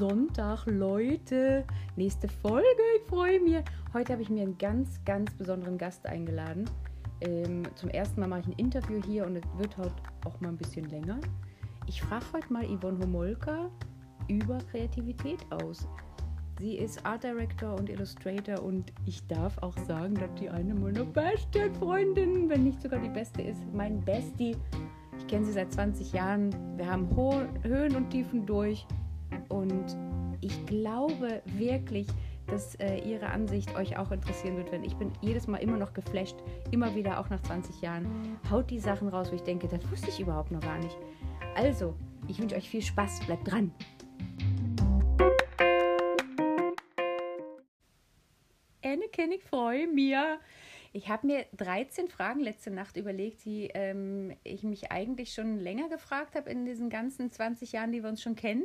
Sonntag, Leute. Nächste Folge, ich freue mich. Heute habe ich mir einen ganz, ganz besonderen Gast eingeladen. Ähm, zum ersten Mal mache ich ein Interview hier und es wird heute auch mal ein bisschen länger. Ich frage heute mal Yvonne Homolka über Kreativität aus. Sie ist Art Director und Illustrator und ich darf auch sagen, dass die eine meiner besten Freundinnen, wenn nicht sogar die beste ist, mein Bestie. Ich kenne sie seit 20 Jahren. Wir haben Ho Höhen und Tiefen durch und ich glaube wirklich, dass äh, ihre Ansicht euch auch interessieren wird, denn ich bin jedes Mal immer noch geflasht, immer wieder auch nach 20 Jahren. Haut die Sachen raus, wo ich denke, das wusste ich überhaupt noch gar nicht. Also, ich wünsche euch viel Spaß, bleibt dran. Anakin, ich freue mich. Ich habe mir 13 Fragen letzte Nacht überlegt, die ähm, ich mich eigentlich schon länger gefragt habe in diesen ganzen 20 Jahren, die wir uns schon kennen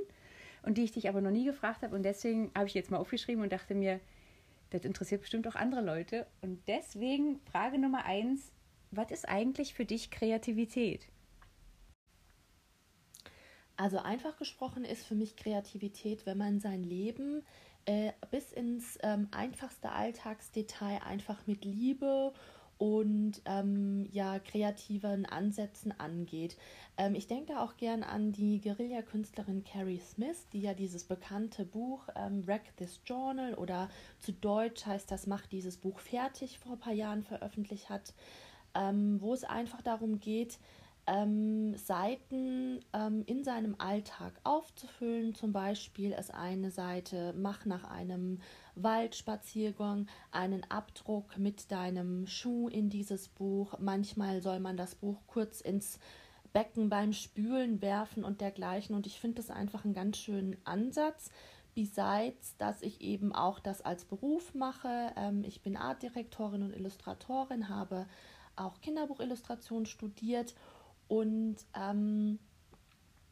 und die ich dich aber noch nie gefragt habe. Und deswegen habe ich jetzt mal aufgeschrieben und dachte mir, das interessiert bestimmt auch andere Leute. Und deswegen Frage Nummer eins, was ist eigentlich für dich Kreativität? Also einfach gesprochen ist für mich Kreativität, wenn man sein Leben äh, bis ins ähm, einfachste Alltagsdetail einfach mit Liebe und ähm, ja kreativen Ansätzen angeht. Ähm, ich denke auch gern an die Guerilla-Künstlerin Carrie Smith, die ja dieses bekannte Buch ähm, Wreck This Journal oder zu Deutsch heißt das Macht dieses Buch fertig vor ein paar Jahren veröffentlicht hat, ähm, wo es einfach darum geht, ähm, Seiten ähm, in seinem Alltag aufzufüllen. Zum Beispiel ist eine Seite, mach nach einem Waldspaziergang einen Abdruck mit deinem Schuh in dieses Buch. Manchmal soll man das Buch kurz ins Becken beim Spülen werfen und dergleichen. Und ich finde das einfach einen ganz schönen Ansatz. Besides, dass ich eben auch das als Beruf mache. Ähm, ich bin Artdirektorin und Illustratorin, habe auch Kinderbuchillustration studiert und ähm,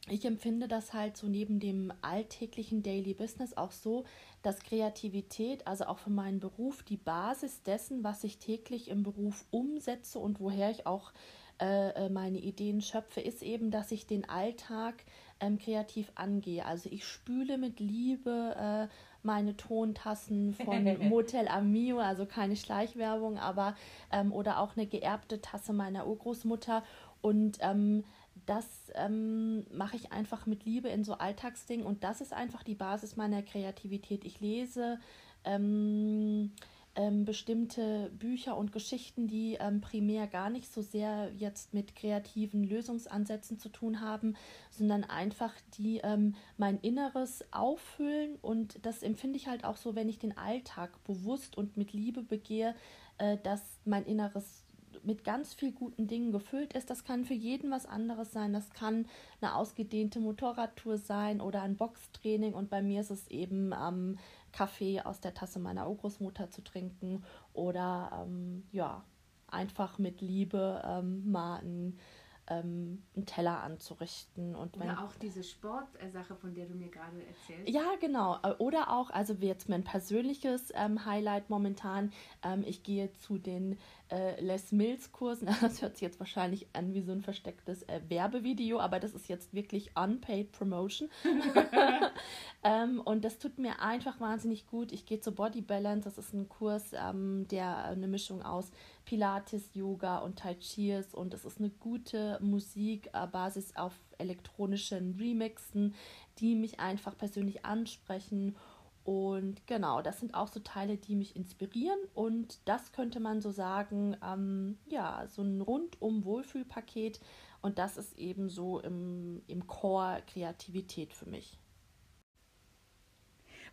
ich empfinde das halt so neben dem alltäglichen Daily Business auch so, dass Kreativität, also auch für meinen Beruf, die Basis dessen, was ich täglich im Beruf umsetze und woher ich auch äh, äh meine Ideen schöpfe, ist eben, dass ich den Alltag ähm, kreativ angehe. Also ich spüle mit Liebe äh, meine Tontassen von Motel Amio, also keine Schleichwerbung, aber ähm, oder auch eine geerbte Tasse meiner Urgroßmutter und ähm, das ähm, mache ich einfach mit Liebe in so Alltagsdingen und das ist einfach die Basis meiner Kreativität. Ich lese ähm, ähm, bestimmte Bücher und Geschichten, die ähm, primär gar nicht so sehr jetzt mit kreativen Lösungsansätzen zu tun haben, sondern einfach die ähm, mein Inneres auffüllen und das empfinde ich halt auch so, wenn ich den Alltag bewusst und mit Liebe begehe, äh, dass mein Inneres mit ganz viel guten Dingen gefüllt ist. Das kann für jeden was anderes sein. Das kann eine ausgedehnte Motorradtour sein oder ein Boxtraining. Und bei mir ist es eben ähm, Kaffee aus der Tasse meiner Urgroßmutter zu trinken oder ähm, ja, einfach mit Liebe ähm, mal ein ähm, einen Teller anzurichten. Und Oder auch diese Sportsache, von der du mir gerade erzählst. Ja, genau. Äh, oder auch, also jetzt mein persönliches ähm, Highlight momentan, ähm, ich gehe zu den äh, Les Mills Kursen. Das hört sich jetzt wahrscheinlich an wie so ein verstecktes äh, Werbevideo, aber das ist jetzt wirklich unpaid Promotion. ähm, und das tut mir einfach wahnsinnig gut. Ich gehe zu Body Balance. Das ist ein Kurs, ähm, der eine Mischung aus Pilates, Yoga und Tai Chi ist und es ist eine gute Musikbasis äh, auf elektronischen Remixen, die mich einfach persönlich ansprechen. Und genau, das sind auch so Teile, die mich inspirieren. Und das könnte man so sagen, ähm, ja, so ein rundum Wohlfühlpaket. Und das ist eben so im, im Core Kreativität für mich.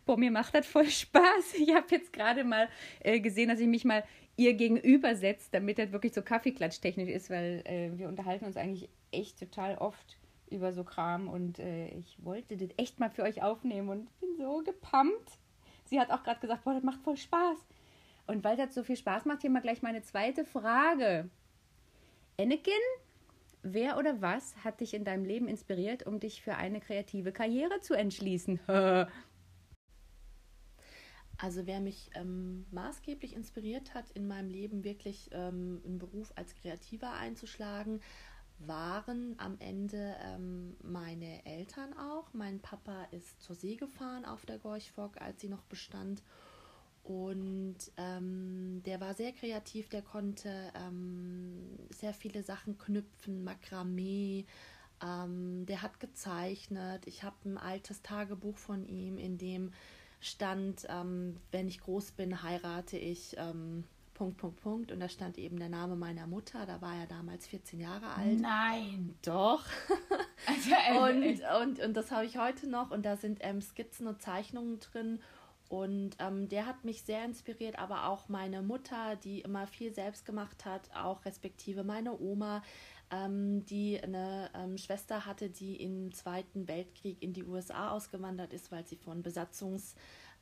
Boah, mir macht das voll Spaß. Ich habe jetzt gerade mal äh, gesehen, dass ich mich mal ihr gegenüber setzt, damit das wirklich so Kaffeeklatschtechnisch ist, weil äh, wir unterhalten uns eigentlich echt total oft über so Kram und äh, ich wollte das echt mal für euch aufnehmen und bin so gepumpt. Sie hat auch gerade gesagt, boah, das macht voll Spaß. Und weil das so viel Spaß macht, hier mal gleich meine zweite Frage. Anakin, wer oder was hat dich in deinem Leben inspiriert, um dich für eine kreative Karriere zu entschließen? Also wer mich ähm, maßgeblich inspiriert hat, in meinem Leben wirklich ähm, einen Beruf als Kreativer einzuschlagen, waren am Ende ähm, meine Eltern auch. Mein Papa ist zur See gefahren auf der Gorchfock, als sie noch bestand. Und ähm, der war sehr kreativ, der konnte ähm, sehr viele Sachen knüpfen, Makramee, ähm, der hat gezeichnet. Ich habe ein altes Tagebuch von ihm, in dem stand, ähm, wenn ich groß bin, heirate ich ähm, Punkt, Punkt, Punkt. Und da stand eben der Name meiner Mutter. Da war er damals 14 Jahre alt. Nein. Doch. Also, äh, und, und, und das habe ich heute noch. Und da sind ähm, Skizzen und Zeichnungen drin. Und ähm, der hat mich sehr inspiriert, aber auch meine Mutter, die immer viel selbst gemacht hat, auch respektive meine Oma, ähm, die eine ähm, Schwester hatte, die im Zweiten Weltkrieg in die USA ausgewandert ist, weil sie von Besatzungs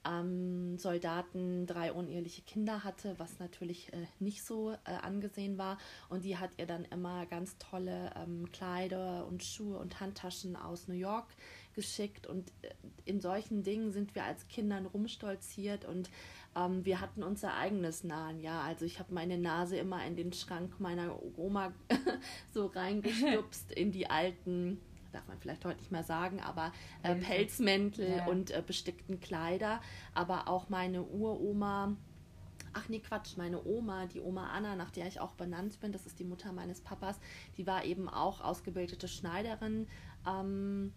ähm, drei uneheliche Kinder hatte, was natürlich äh, nicht so äh, angesehen war. Und die hat ihr dann immer ganz tolle ähm, Kleider und Schuhe und Handtaschen aus New York geschickt. Und äh, in solchen Dingen sind wir als Kindern rumstolziert und ähm, wir hatten unser eigenes Nahen. Ja, also ich habe meine Nase immer in den Schrank meiner Oma so reingestupst in die alten darf man vielleicht heute nicht mehr sagen, aber äh, Pelzmäntel ja. und äh, bestickten Kleider. Aber auch meine Uroma, ach nee, Quatsch, meine Oma, die Oma Anna, nach der ich auch benannt bin, das ist die Mutter meines Papas, die war eben auch ausgebildete Schneiderin. Ähm,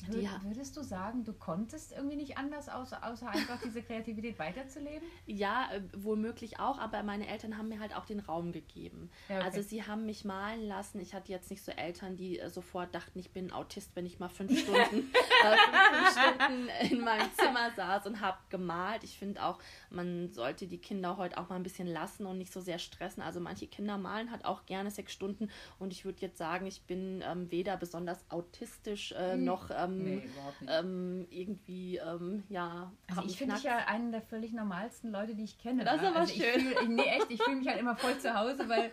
die, Würdest du sagen, du konntest irgendwie nicht anders, außer, außer einfach diese Kreativität weiterzuleben? Ja, äh, womöglich auch, aber meine Eltern haben mir halt auch den Raum gegeben. Ja, okay. Also sie haben mich malen lassen. Ich hatte jetzt nicht so Eltern, die äh, sofort dachten, ich bin Autist, wenn ich mal fünf Stunden, äh, fünf Stunden in meinem Zimmer saß und habe gemalt. Ich finde auch, man sollte die Kinder heute auch mal ein bisschen lassen und nicht so sehr stressen. Also manche Kinder malen halt auch gerne sechs Stunden und ich würde jetzt sagen, ich bin ähm, weder besonders autistisch äh, hm. noch ähm, nee, ähm, irgendwie, ähm, ja. Also ich finde dich ja einen der völlig normalsten Leute, die ich kenne. Das ist aber also schön. Ich fühl, nee, echt, ich fühle mich halt immer voll zu Hause, weil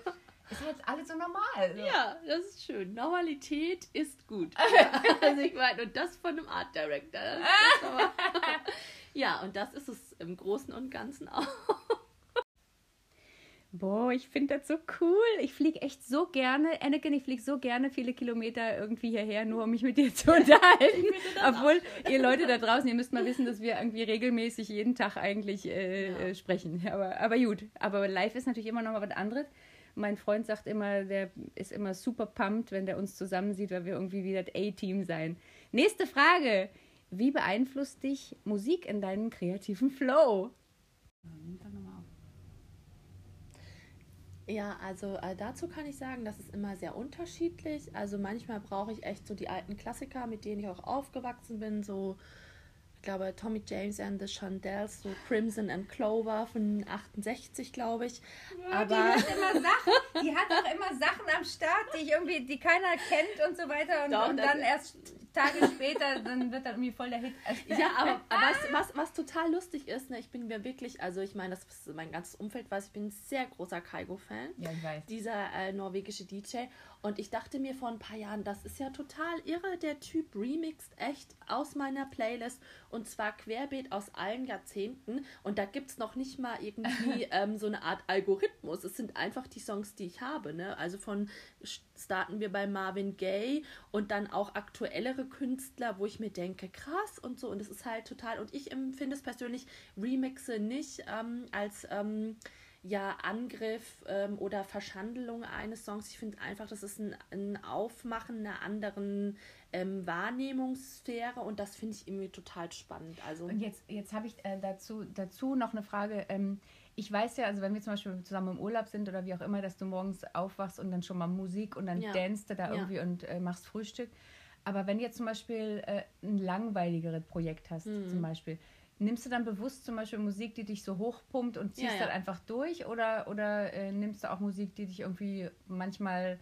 ist halt alles so normal. So. Ja, das ist schön. Normalität ist gut. also ich meine, und das von einem Art Director. ja, und das ist es im Großen und Ganzen auch. Boah, ich finde das so cool. Ich fliege echt so gerne, Anakin, ich fliege so gerne viele Kilometer irgendwie hierher, nur um mich mit dir zu unterhalten. Obwohl, ihr Leute da draußen, ihr müsst mal wissen, dass wir irgendwie regelmäßig jeden Tag eigentlich äh, ja. äh, sprechen. Aber, aber gut, aber live ist natürlich immer noch mal was anderes. Mein Freund sagt immer, der ist immer super pumped, wenn der uns zusammen sieht, weil wir irgendwie wieder das A-Team sein. Nächste Frage. Wie beeinflusst dich Musik in deinem kreativen Flow? Ja, also äh, dazu kann ich sagen, das ist immer sehr unterschiedlich. Also manchmal brauche ich echt so die alten Klassiker, mit denen ich auch aufgewachsen bin, so ich glaube Tommy James and the Chandels, so Crimson and Clover von 68, glaube ich. Ja, Aber die hat immer Sachen, die hat auch immer Sachen am Start, die ich irgendwie, die keiner kennt und so weiter und, Doch, und dann erst Tage später, dann wird dann irgendwie voll der Hit. Ja, aber, aber was, was, was total lustig ist, ne, ich bin mir wirklich, also ich meine, das ist mein ganzes Umfeld weiß, ich bin ein sehr großer Kaigo-Fan. Ja, ich weiß. Dieser äh, norwegische DJ. Und ich dachte mir vor ein paar Jahren, das ist ja total irre, der Typ remixt echt aus meiner Playlist und zwar querbeet aus allen Jahrzehnten. Und da gibt es noch nicht mal irgendwie ähm, so eine Art Algorithmus. Es sind einfach die Songs, die ich habe. Ne? Also von starten wir bei Marvin Gaye und dann auch aktuellere Künstler, wo ich mir denke, krass und so. Und es ist halt total, und ich empfinde es persönlich, Remixe nicht ähm, als. Ähm, ja, Angriff ähm, oder Verschandelung eines Songs. Ich finde einfach, das ist ein, ein Aufmachen einer anderen ähm, Wahrnehmungssphäre und das finde ich irgendwie total spannend. Also und jetzt, jetzt habe ich äh, dazu, dazu noch eine Frage. Ähm, ich weiß ja, also wenn wir zum Beispiel zusammen im Urlaub sind oder wie auch immer, dass du morgens aufwachst und dann schon mal Musik und dann ja. danst du da irgendwie ja. und äh, machst Frühstück. Aber wenn du jetzt zum Beispiel äh, ein langweiligeres Projekt hast, mhm. zum Beispiel, Nimmst du dann bewusst zum Beispiel Musik, die dich so hochpumpt und ziehst ja, ja. dann einfach durch? Oder, oder äh, nimmst du auch Musik, die dich irgendwie manchmal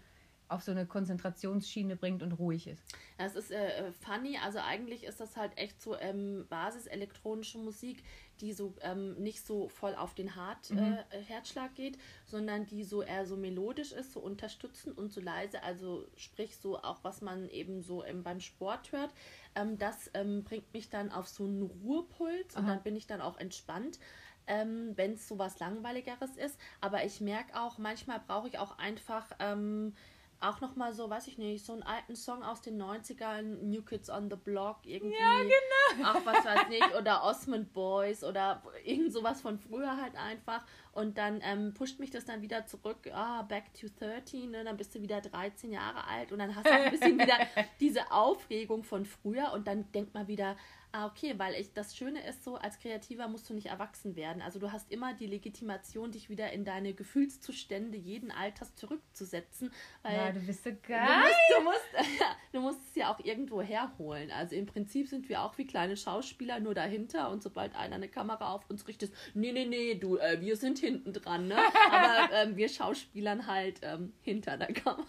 auf so eine Konzentrationsschiene bringt und ruhig ist? Es ist äh, funny, also eigentlich ist das halt echt so ähm, Basis elektronische Musik, die so ähm, nicht so voll auf den Hart, mhm. äh, Herzschlag geht, sondern die so eher so melodisch ist, so unterstützend und so leise, also sprich so auch was man eben so ähm, beim Sport hört. Ähm, das ähm, bringt mich dann auf so einen Ruhepuls und dann bin ich dann auch entspannt. Ähm, wenn es so was Langweiligeres ist. Aber ich merke auch, manchmal brauche ich auch einfach ähm, auch nochmal so, weiß ich nicht, so einen alten Song aus den 90ern, New Kids on the Block, irgendwie. Ja, genau. Auch was weiß nicht, oder Osmond Boys oder irgend sowas von früher halt einfach. Und dann ähm, pusht mich das dann wieder zurück, ah, back to 13, ne? dann bist du wieder 13 Jahre alt und dann hast du auch ein bisschen wieder diese Aufregung von früher und dann denkt man wieder, ah, okay, weil ich, das Schöne ist so, als Kreativer musst du nicht erwachsen werden. Also du hast immer die Legitimation, dich wieder in deine Gefühlszustände jeden Alters zurückzusetzen. Weil ja, du bist so geil. Du musst, du musst, du musst es ja auch irgendwo herholen. Also im Prinzip sind wir auch wie kleine Schauspieler nur dahinter und sobald einer eine Kamera auf uns richtet, nee, nee, nee, du, äh, wir sind hinten dran, ne? Aber ähm, wir Schauspielern halt ähm, hinter der Kamera.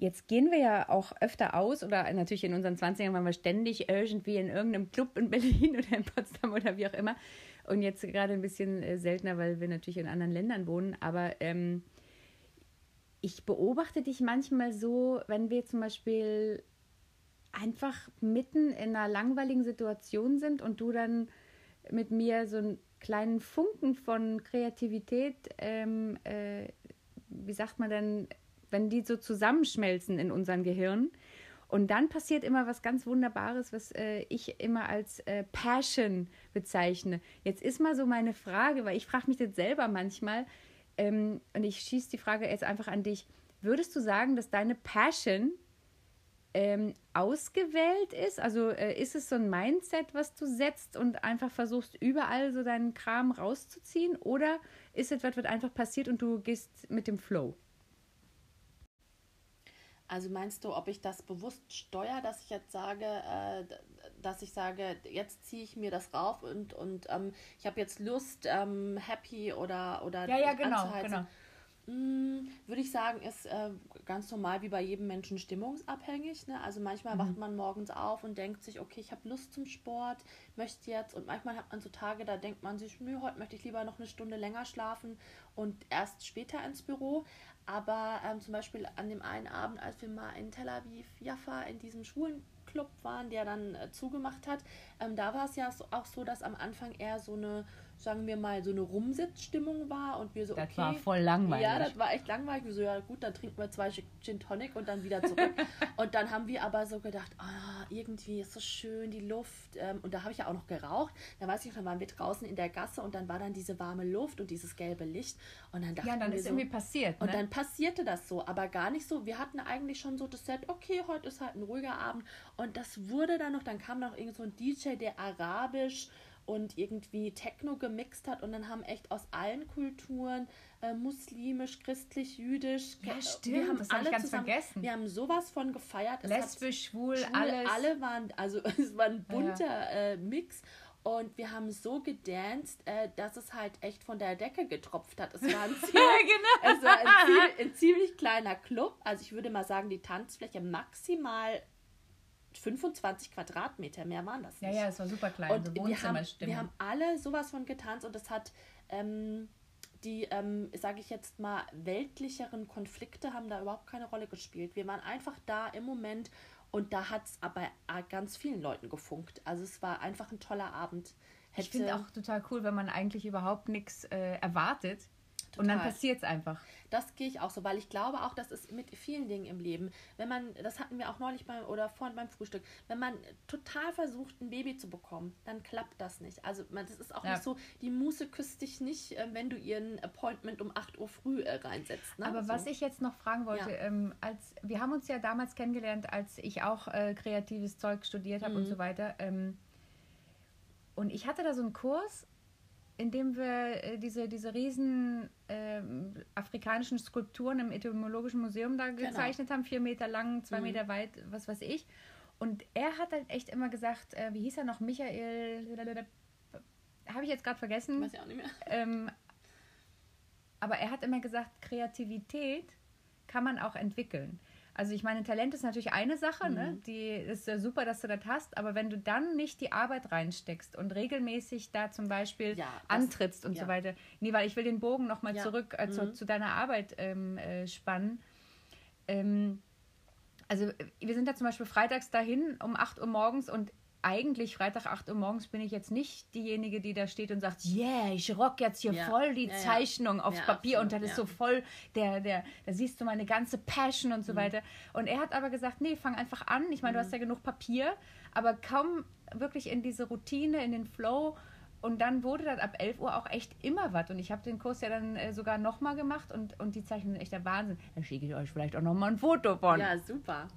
Jetzt gehen wir ja auch öfter aus oder natürlich in unseren 20ern waren wir ständig irgendwie in irgendeinem Club in Berlin oder in Potsdam oder wie auch immer. Und jetzt gerade ein bisschen äh, seltener, weil wir natürlich in anderen Ländern wohnen. Aber ähm, ich beobachte dich manchmal so, wenn wir zum Beispiel einfach mitten in einer langweiligen Situation sind und du dann mit mir so einen kleinen Funken von Kreativität, ähm, äh, wie sagt man denn, wenn die so zusammenschmelzen in unserem Gehirn. Und dann passiert immer was ganz Wunderbares, was äh, ich immer als äh, Passion bezeichne. Jetzt ist mal so meine Frage, weil ich frage mich das selber manchmal, ähm, und ich schieße die Frage jetzt einfach an dich. Würdest du sagen, dass deine Passion ähm, ausgewählt ist? Also äh, ist es so ein Mindset, was du setzt und einfach versuchst, überall so deinen Kram rauszuziehen? Oder ist etwas, was einfach passiert und du gehst mit dem Flow? Also meinst du, ob ich das bewusst steuere, dass ich jetzt sage, äh, dass ich sage, jetzt ziehe ich mir das rauf und, und ähm, ich habe jetzt Lust, ähm, happy oder oder ja ja genau genau würde ich sagen, ist äh, ganz normal wie bei jedem Menschen stimmungsabhängig. Ne? Also manchmal mhm. wacht man morgens auf und denkt sich, okay, ich habe Lust zum Sport, möchte jetzt. Und manchmal hat man so Tage, da denkt man sich, nö, heute möchte ich lieber noch eine Stunde länger schlafen und erst später ins Büro. Aber ähm, zum Beispiel an dem einen Abend, als wir mal in Tel Aviv, Jaffa, in diesem Schulenclub waren, der dann äh, zugemacht hat, ähm, da war es ja so, auch so, dass am Anfang eher so eine sagen wir mal, so eine Rumsitzstimmung war und wir so, das okay. Das war voll langweilig. Ja, das war echt langweilig. Wir so, ja gut, dann trinken wir zwei Gin Tonic und dann wieder zurück. und dann haben wir aber so gedacht, ah, irgendwie ist so schön, die Luft. Ähm, und da habe ich ja auch noch geraucht. Da weiß ich, dann waren wir draußen in der Gasse und dann war dann diese warme Luft und dieses gelbe Licht. Und dann dachten Ja, dann ist so, irgendwie passiert. Und ne? dann passierte das so, aber gar nicht so. Wir hatten eigentlich schon so das Set, okay, heute ist halt ein ruhiger Abend. Und das wurde dann noch, dann kam noch irgend so ein DJ, der arabisch und irgendwie Techno gemixt hat und dann haben echt aus allen Kulturen, äh, muslimisch, christlich, jüdisch, ja, stimmt, wir haben das alle hab ganz zusammen, vergessen. Wir haben sowas von gefeiert. Lesbisch, schwul, schwul, alles. Alle waren, also es war ein bunter ja. äh, Mix. Und wir haben so gedanced, äh, dass es halt echt von der Decke getropft hat. Es war ein, ziemlich, genau. es war ein, ziemlich, ein ziemlich kleiner Club. Also ich würde mal sagen, die Tanzfläche maximal 25 Quadratmeter, mehr waren das nicht. Ja, ja, es war super klein, und so wir haben, wir haben alle sowas von getanzt und es hat ähm, die, ähm, sage ich jetzt mal, weltlicheren Konflikte haben da überhaupt keine Rolle gespielt. Wir waren einfach da im Moment und da hat es aber ganz vielen Leuten gefunkt. Also es war einfach ein toller Abend. Hätte ich finde auch total cool, wenn man eigentlich überhaupt nichts äh, erwartet Total. Und dann passiert es einfach. Das gehe ich auch so, weil ich glaube auch, das ist mit vielen Dingen im Leben. Wenn man, das hatten wir auch neulich beim oder vorhin beim Frühstück, wenn man total versucht, ein Baby zu bekommen, dann klappt das nicht. Also man, das ist auch ja. nicht so, die Muse küsst dich nicht, äh, wenn du ihren Appointment um 8 Uhr früh äh, reinsetzt. Ne? Aber so. was ich jetzt noch fragen wollte, ja. ähm, als wir haben uns ja damals kennengelernt, als ich auch äh, kreatives Zeug studiert habe mhm. und so weiter. Ähm, und ich hatte da so einen Kurs indem wir äh, diese, diese riesen äh, afrikanischen Skulpturen im Etymologischen Museum da genau. gezeichnet haben, vier Meter lang, zwei mhm. Meter weit, was weiß ich. Und er hat halt echt immer gesagt, äh, wie hieß er noch, Michael, habe ich jetzt gerade vergessen. Weiß ich auch nicht mehr. Ähm, aber er hat immer gesagt, Kreativität kann man auch entwickeln. Also ich meine, Talent ist natürlich eine Sache, ne? mhm. ne? Die ist ja super, dass du das hast, aber wenn du dann nicht die Arbeit reinsteckst und regelmäßig da zum Beispiel ja, das, antrittst und ja. so weiter. Nee, weil ich will den Bogen nochmal ja. zurück äh, zu, mhm. zu, deiner Arbeit ähm, äh, spannen. Ähm, also wir sind da zum Beispiel freitags dahin um 8 Uhr morgens und eigentlich Freitag 8 Uhr morgens bin ich jetzt nicht diejenige, die da steht und sagt, yeah, ich rock jetzt hier Ja. voll die Ja, ja. Zeichnung aufs Ja, Papier und absolut, das ist so voll der, der, da siehst du meine ganze Passion Mhm. und so weiter. Und er hat aber gesagt, nee, fang einfach an. Ich meine, du Mhm. hast ja genug Papier, aber kaum wirklich in diese Routine, in den Flow. Und dann wurde das ab 11 Uhr auch echt immer was. Und ich habe den Kurs ja dann äh, sogar nochmal gemacht und, und die Zeichnungen sind echt der Wahnsinn. Da schicke ich euch vielleicht auch nochmal ein Foto von. Ja, super.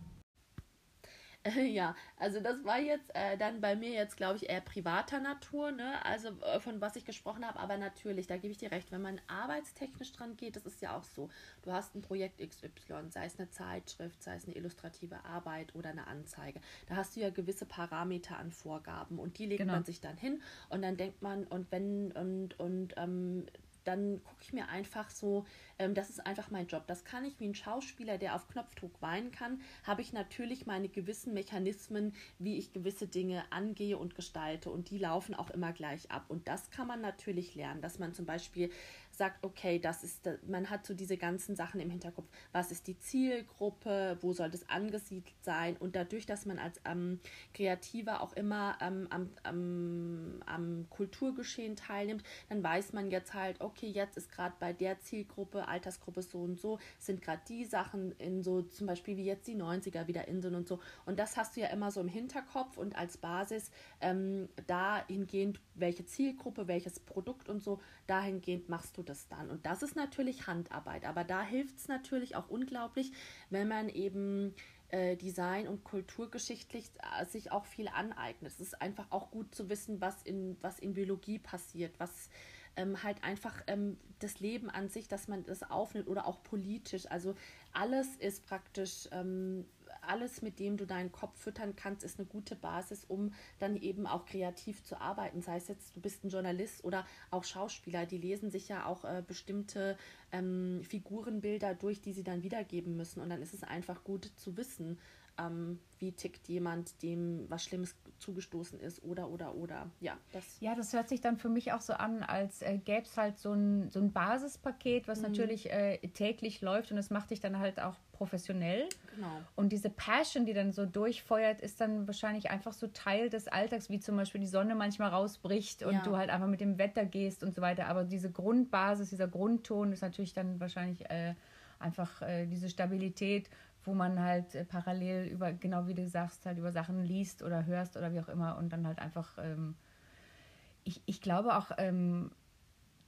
Ja, also das war jetzt äh, dann bei mir jetzt, glaube ich, eher privater Natur, ne? Also äh, von was ich gesprochen habe, aber natürlich, da gebe ich dir recht, wenn man arbeitstechnisch dran geht, das ist ja auch so. Du hast ein Projekt XY, sei es eine Zeitschrift, sei es eine illustrative Arbeit oder eine Anzeige. Da hast du ja gewisse Parameter an Vorgaben und die legt Genau. man sich dann hin und dann denkt man, und wenn, und, und ähm, dann gucke ich mir einfach so, ähm, das ist einfach mein Job. Das kann ich wie ein Schauspieler, der auf Knopfdruck weinen kann, habe ich natürlich meine gewissen Mechanismen, wie ich gewisse Dinge angehe und gestalte. Und die laufen auch immer gleich ab. Und das kann man natürlich lernen, dass man zum Beispiel sagt, okay, das ist, man hat so diese ganzen Sachen im Hinterkopf. Was ist die Zielgruppe? Wo soll das angesiedelt sein? Und dadurch, dass man als ähm, Kreativer auch immer ähm, am, am, am Kulturgeschehen teilnimmt, dann weiß man jetzt halt, okay, jetzt ist gerade bei der Zielgruppe, Altersgruppe so und so, sind gerade die Sachen in so, zum Beispiel wie jetzt die 90er wieder in sind und so. Und das hast du ja immer so im Hinterkopf und als Basis ähm, dahingehend, welche Zielgruppe, welches Produkt und so, dahingehend machst du das dann. Und das ist natürlich Handarbeit, aber da hilft es natürlich auch unglaublich, wenn man eben äh, Design und kulturgeschichtlich äh, sich auch viel aneignet. Es ist einfach auch gut zu wissen, was in, was in Biologie passiert, was ähm, halt einfach ähm, das Leben an sich, dass man das aufnimmt oder auch politisch. Also alles ist praktisch, ähm, alles, mit dem du deinen Kopf füttern kannst, ist eine gute Basis, um dann eben auch kreativ zu arbeiten. Sei es jetzt, du bist ein Journalist oder auch Schauspieler, die lesen sich ja auch äh, bestimmte ähm, Figurenbilder durch, die sie dann wiedergeben müssen. Und dann ist es einfach gut zu wissen, ähm, wie tickt jemand, dem was Schlimmes zugestoßen ist oder oder oder. Ja, das. Ja, das hört sich dann für mich auch so an, als äh, gäbe es halt so ein, so ein Basispaket, was natürlich äh, täglich läuft und es macht dich dann halt auch professionell. Genau. Und diese Passion, die dann so durchfeuert, ist dann wahrscheinlich einfach so Teil des Alltags, wie zum Beispiel die Sonne manchmal rausbricht und Ja. du halt einfach mit dem Wetter gehst und so weiter. Aber diese Grundbasis, dieser Grundton ist natürlich dann wahrscheinlich äh, einfach äh, diese Stabilität, wo man halt äh, parallel über, genau wie du sagst, halt über Sachen liest oder hörst oder wie auch immer und dann halt einfach, ähm, ich, ich glaube auch, ähm,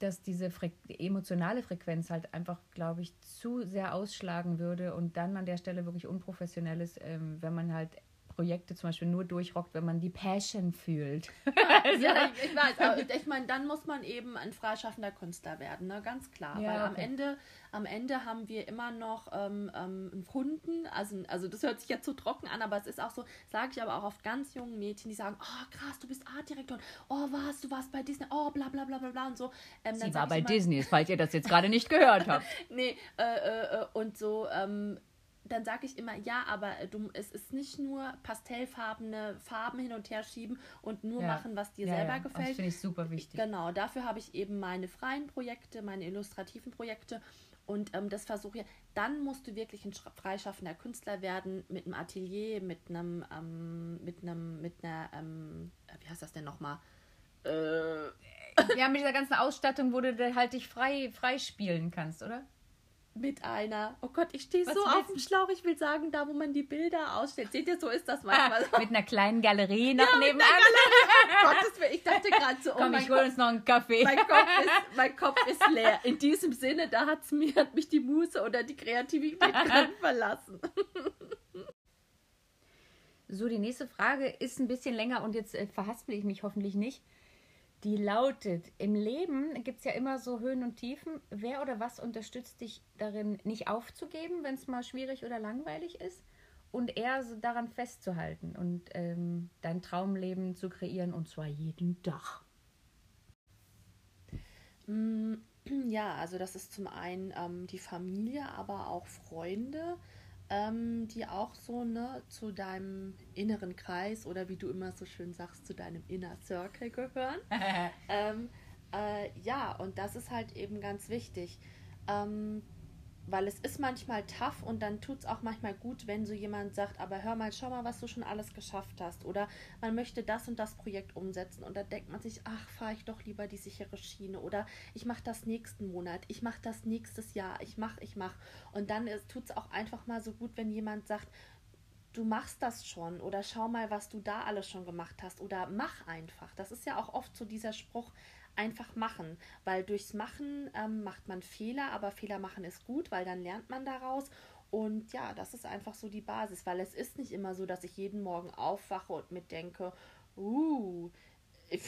dass diese Fre emotionale Frequenz halt einfach, glaube ich, zu sehr ausschlagen würde und dann an der Stelle wirklich unprofessionell ist, ähm, wenn man halt Projekte zum Beispiel nur durchrockt, wenn man die Passion fühlt. Ja, ich, ich weiß, aber ich meine, dann muss man eben ein freischaffender Künstler werden, ne? ganz klar. Ja, Weil am okay. Ende, am Ende haben wir immer noch ähm, ähm, einen Kunden, also, also das hört sich jetzt so trocken an, aber es ist auch so, sage ich aber auch oft ganz jungen Mädchen, die sagen, oh krass, du bist Artdirektor, oh was, du warst bei Disney, oh bla bla bla bla bla und so. Ähm, Sie war bei immer, Disney, falls ihr das jetzt gerade nicht gehört habt. Nee, äh, äh, äh, und so, ähm, dann sage ich immer, ja, aber du, es ist nicht nur pastellfarbene Farben hin und her schieben und nur Ja. machen, was dir Ja, selber ja. Das gefällt. finde ich super wichtig. Genau, dafür habe ich eben meine freien Projekte, meine illustrativen Projekte und ähm, das versuche ich. Dann musst du wirklich ein freischaffender Künstler werden mit einem Atelier, mit einem, ähm, mit einem, mit einer, ähm, äh, wie heißt das denn nochmal? Äh, Ja, mit dieser ganzen Ausstattung, wo du halt dich frei, frei spielen kannst, oder? Mit einer, oh Gott, ich stehe so auf dem Schlauch, ich will sagen, da wo man die Bilder ausstellt. Seht ihr, so ist das Ah, manchmal. mit einer kleinen Galerie noch nebenan. Gottes Willen, ich dachte gerade so, oh Komm, mein ich hol Gott. uns noch einen Kaffee. Mein Kopf, ist, mein Kopf ist leer. In diesem Sinne, da hat's mir, hat mich die Muse oder die Kreativität gerade verlassen. So, die nächste Frage ist ein bisschen länger und jetzt äh, verhaspel ich mich hoffentlich nicht. Die lautet, im Leben gibt es ja immer so Höhen und Tiefen. Wer oder was unterstützt dich darin, nicht aufzugeben, wenn es mal schwierig oder langweilig ist? Und eher so daran festzuhalten und ähm, dein Traumleben zu kreieren und zwar jeden Tag. Mm, Ja, also das ist zum einen ähm, die Familie, aber auch Freunde, ähm, die auch so ne, zu deinem inneren Kreis oder wie du immer so schön sagst, zu deinem Inner Circle gehören. ähm, äh, ja, und das ist halt eben ganz wichtig. Ähm, weil es ist manchmal tough und dann tut es auch manchmal gut, wenn so jemand sagt, aber hör mal, schau mal, was du schon alles geschafft hast. Oder man möchte das und das Projekt umsetzen und da denkt man sich, ach, fahre ich doch lieber die sichere Schiene. Oder ich mache das nächsten Monat, ich mache das nächstes Jahr, ich mache, ich mache. Und dann tut es auch einfach mal so gut, wenn jemand sagt, du machst das schon oder schau mal, was du da alles schon gemacht hast oder mach einfach. Das ist ja auch oft so dieser Spruch, einfach machen, weil durchs Machen ähm, macht man Fehler, aber Fehler machen ist gut, weil dann lernt man daraus. Und ja, das ist einfach so die Basis, weil es ist nicht immer so, dass ich jeden Morgen aufwache und mit denke, uh, ich,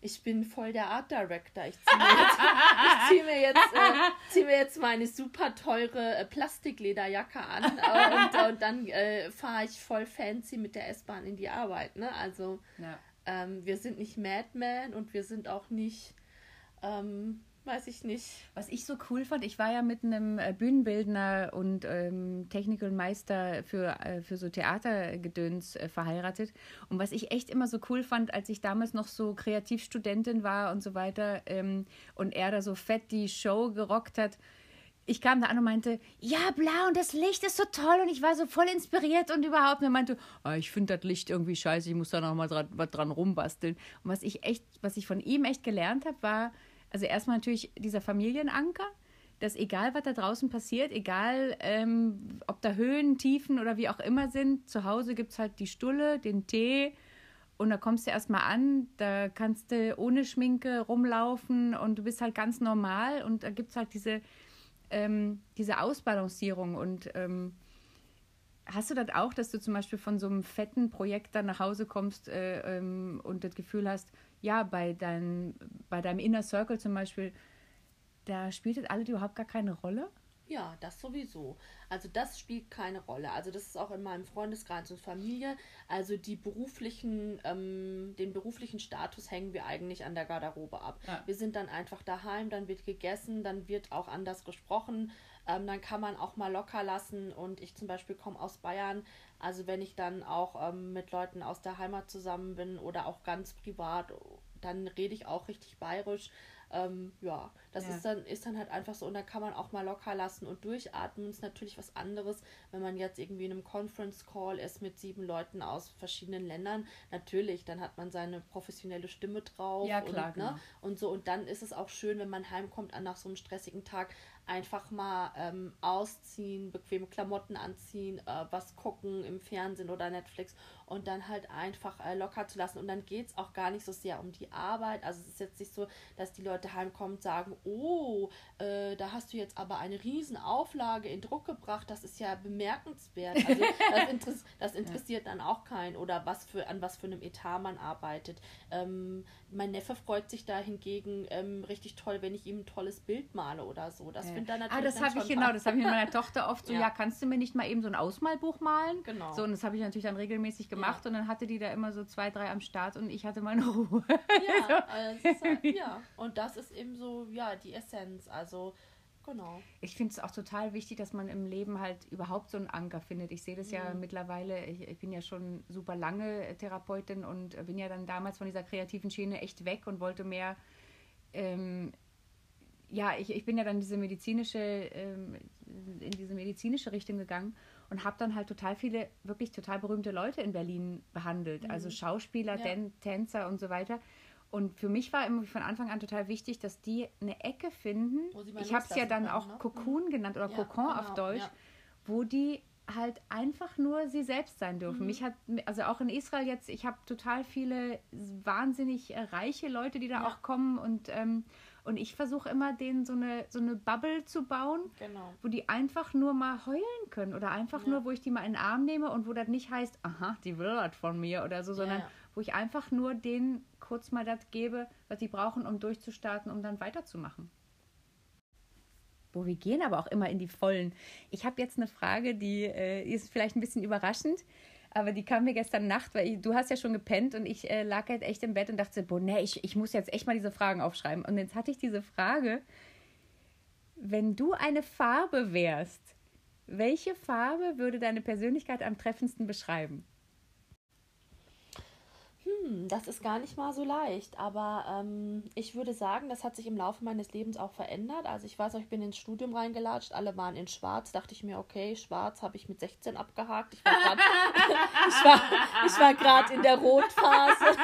ich bin voll der Art Director. Ich ziehe mir jetzt, ich zieh mir jetzt, äh, zieh mir jetzt meine super teure äh, Plastiklederjacke an äh, und, und, dann äh, fahre ich voll fancy mit der S-Bahn in die Arbeit. Ne? Also ja. Ähm, wir sind nicht Madman und wir sind auch nicht, ähm, weiß ich nicht. Was ich so cool fand, ich war ja mit einem äh, Bühnenbildner und ähm, Technical Meister für, äh, für so Theatergedöns äh, verheiratet. Und was ich echt immer so cool fand, als ich damals noch so Kreativstudentin war und so weiter ähm, und er da so fett die Show gerockt hat, ich kam da an und meinte, ja, blau und das Licht ist so toll und ich war so voll inspiriert und überhaupt. Und er meinte, ah, ich finde das Licht irgendwie scheiße, ich muss da noch mal dran, was dran rumbasteln. Und was ich echt, was ich von ihm echt gelernt habe, war, also erstmal natürlich dieser Familienanker, dass egal was da draußen passiert, egal ähm, ob da Höhen, Tiefen oder wie auch immer sind, zu Hause gibt es halt die Stulle, den Tee und da kommst du erstmal an, da kannst du ohne Schminke rumlaufen und du bist halt ganz normal und da gibt es halt diese ähm, diese Ausbalancierung und ähm, Hast du das auch, dass du zum Beispiel von so einem fetten Projekt dann nach Hause kommst äh, ähm, und das Gefühl hast, ja, bei, dein, bei deinem Inner Circle zum Beispiel, da spielt das alles überhaupt gar keine Rolle? Ja, das sowieso. Also das spielt keine Rolle. Also das ist auch in meinem Freundeskreis und Familie. Also die beruflichen, ähm, den beruflichen Status hängen wir eigentlich an der Garderobe ab. Ja. Wir sind dann einfach daheim, dann wird gegessen, dann wird auch anders gesprochen. Ähm, dann kann man auch mal locker lassen. Und ich zum Beispiel komme aus Bayern. Also wenn ich dann auch ähm, mit Leuten aus der Heimat zusammen bin oder auch ganz privat, dann rede ich auch richtig bayerisch. Ähm, ja, das ja. ist dann ist dann halt einfach so und da kann man auch mal locker lassen und durchatmen. Ist natürlich was anderes, wenn man jetzt irgendwie in einem Conference Call ist mit sieben Leuten aus verschiedenen Ländern. Natürlich, dann hat man seine professionelle Stimme drauf. Ja, klar. Und, ne, genau. und so und dann ist es auch schön, wenn man heimkommt an nach so einem stressigen Tag, einfach mal ähm, ausziehen, bequeme Klamotten anziehen, äh, was gucken im Fernsehen oder Netflix und dann halt einfach äh, locker zu lassen. Und dann geht es auch gar nicht so sehr um die Arbeit. Also es ist jetzt nicht so, dass die Leute heimkommen und sagen, oh, äh, da hast du jetzt aber eine riesen Auflage in Druck gebracht, das ist ja bemerkenswert. Also das, interess das interessiert dann auch keinen oder was für, an was für einem Etat man arbeitet. Ähm, mein Neffe freut sich da hingegen ähm, richtig toll, wenn ich ihm ein tolles Bild male oder so. Das. Finde dann natürlich. Ah, das habe ich genau, das habe ich mit meiner Tochter oft so, ja. ja. kannst du mir nicht mal eben so ein Ausmalbuch malen? Genau. So, und das habe ich natürlich dann regelmäßig gemacht ja. und dann hatte die da immer so zwei, drei am Start und ich hatte meine Ruhe. Ja, also halt, ja. und das ist eben so, ja, die Essenz. Also Genau. Ich finde es auch total wichtig, dass man im Leben halt überhaupt so einen Anker findet. Ich sehe das mhm. ja mittlerweile, ich, ich, bin ja schon super lange Therapeutin und bin ja dann damals von dieser kreativen Schiene echt weg und wollte mehr, ähm, ja, ich, ich bin ja dann diese medizinische, ähm, in diese medizinische Richtung gegangen und habe dann halt total viele, wirklich total berühmte Leute in Berlin behandelt. Also mhm. Also Schauspieler, ja. Tänzer und so weiter. Und für mich war immer von Anfang an total wichtig, dass die eine Ecke finden. Ich habe es ja dann auch ne? Cocoon genannt oder ja, Cocon genau, auf Deutsch, ja. wo die halt einfach nur sie selbst sein dürfen. Mhm. Mich hat, also auch in Israel jetzt, ich habe total viele wahnsinnig reiche Leute, die da ja. auch kommen und, ähm, und ich versuche immer, denen so eine, so eine Bubble zu bauen, genau. wo die einfach nur mal heulen können oder einfach nur, wo ich die mal in den Arm nehme und wo das nicht heißt, aha, die will was von mir oder so, sondern wo ich einfach nur denen kurz mal das gebe, was sie brauchen, um durchzustarten, um dann weiterzumachen. Wo wir gehen aber auch immer in die Vollen. Ich habe jetzt eine Frage, die äh, ist vielleicht ein bisschen überraschend, aber die kam mir gestern Nacht, weil ich, du hast ja schon gepennt und ich äh, lag halt echt im Bett und dachte, boah, nee, ich, ich muss jetzt echt mal diese Fragen aufschreiben. Und jetzt hatte ich diese Frage, wenn du eine Farbe wärst, welche Farbe würde deine Persönlichkeit am treffendsten beschreiben? Hm, das ist gar nicht mal so leicht, aber ähm, ich würde sagen, das hat sich im Laufe meines Lebens auch verändert. Also ich weiß noch, ich bin ins Studium reingelatscht, alle waren in Schwarz, dachte ich mir, okay, Schwarz habe ich mit 16 abgehakt. Ich war gerade ich war, ich war in der Rotphase.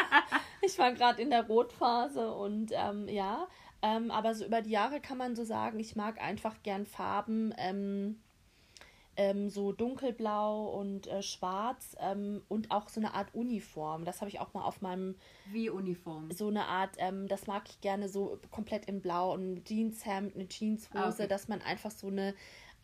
Ich war gerade in der Rotphase und ähm, ja, ähm, aber so über die Jahre kann man so sagen, ich mag einfach gern Farben. Ähm, ähm, so dunkelblau und äh, schwarz ähm, und auch so eine Art Uniform. Das habe ich auch mal auf meinem. Wie Uniform? So eine Art, ähm, das mag ich gerne so komplett in Blau. Ein Jeanshemd, eine Jeanshose, ah, okay. dass man einfach so eine.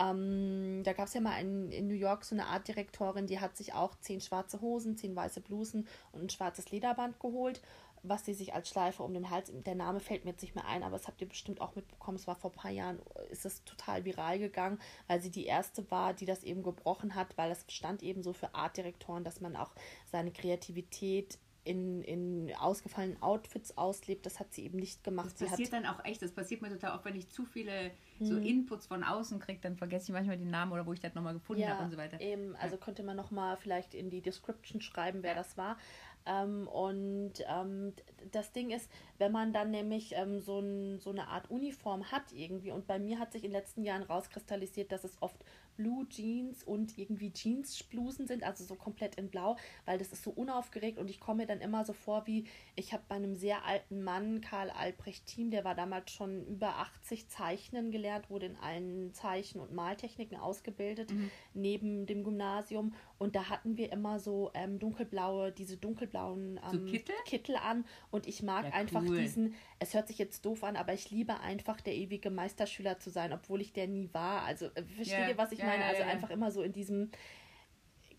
Ähm, da gab es ja mal in, in New York so eine Art Direktorin, die hat sich auch zehn schwarze Hosen, zehn weiße Blusen und ein schwarzes Lederband geholt was sie sich als Schleife um den Hals, der Name fällt mir jetzt nicht mehr ein, aber das habt ihr bestimmt auch mitbekommen, es war vor ein paar Jahren, ist es total viral gegangen, weil sie die erste war, die das eben gebrochen hat, weil das stand eben so für Artdirektoren, dass man auch seine Kreativität in, in ausgefallenen Outfits auslebt. Das hat sie eben nicht gemacht. Das passiert dann auch echt, das passiert mir total oft, wenn ich zu viele so hm. Inputs von außen kriege, dann vergesse ich manchmal die Namen oder wo ich das nochmal gefunden ja, habe und so weiter. Eben, also ja. könnte man nochmal vielleicht in die Description schreiben, wer ja. das war. Ähm, und ähm, das Ding ist, wenn man dann nämlich ähm, so, ein, so eine Art Uniform hat irgendwie, und bei mir hat sich in den letzten Jahren rauskristallisiert, dass es oft Blue Jeans und irgendwie Jeans-Blusen sind, also so komplett in Blau, weil das ist so unaufgeregt und ich komme mir dann immer so vor, wie ich habe bei einem sehr alten Mann, Karl Albrecht Thiem, der war damals schon über 80 Zeichnen gelernt, wurde in allen Zeichen- und Maltechniken ausgebildet, mhm. neben dem Gymnasium und da hatten wir immer so ähm, dunkelblaue, diese dunkelblauen ähm, so Kittel? Kittel? an und ich mag ja, einfach cool. diesen, es hört sich jetzt doof an, aber ich liebe einfach der ewige Meisterschüler zu sein, obwohl ich der nie war. Also äh, versteht yeah. ihr, was ich ja, meine? Also ja, einfach immer so in diesem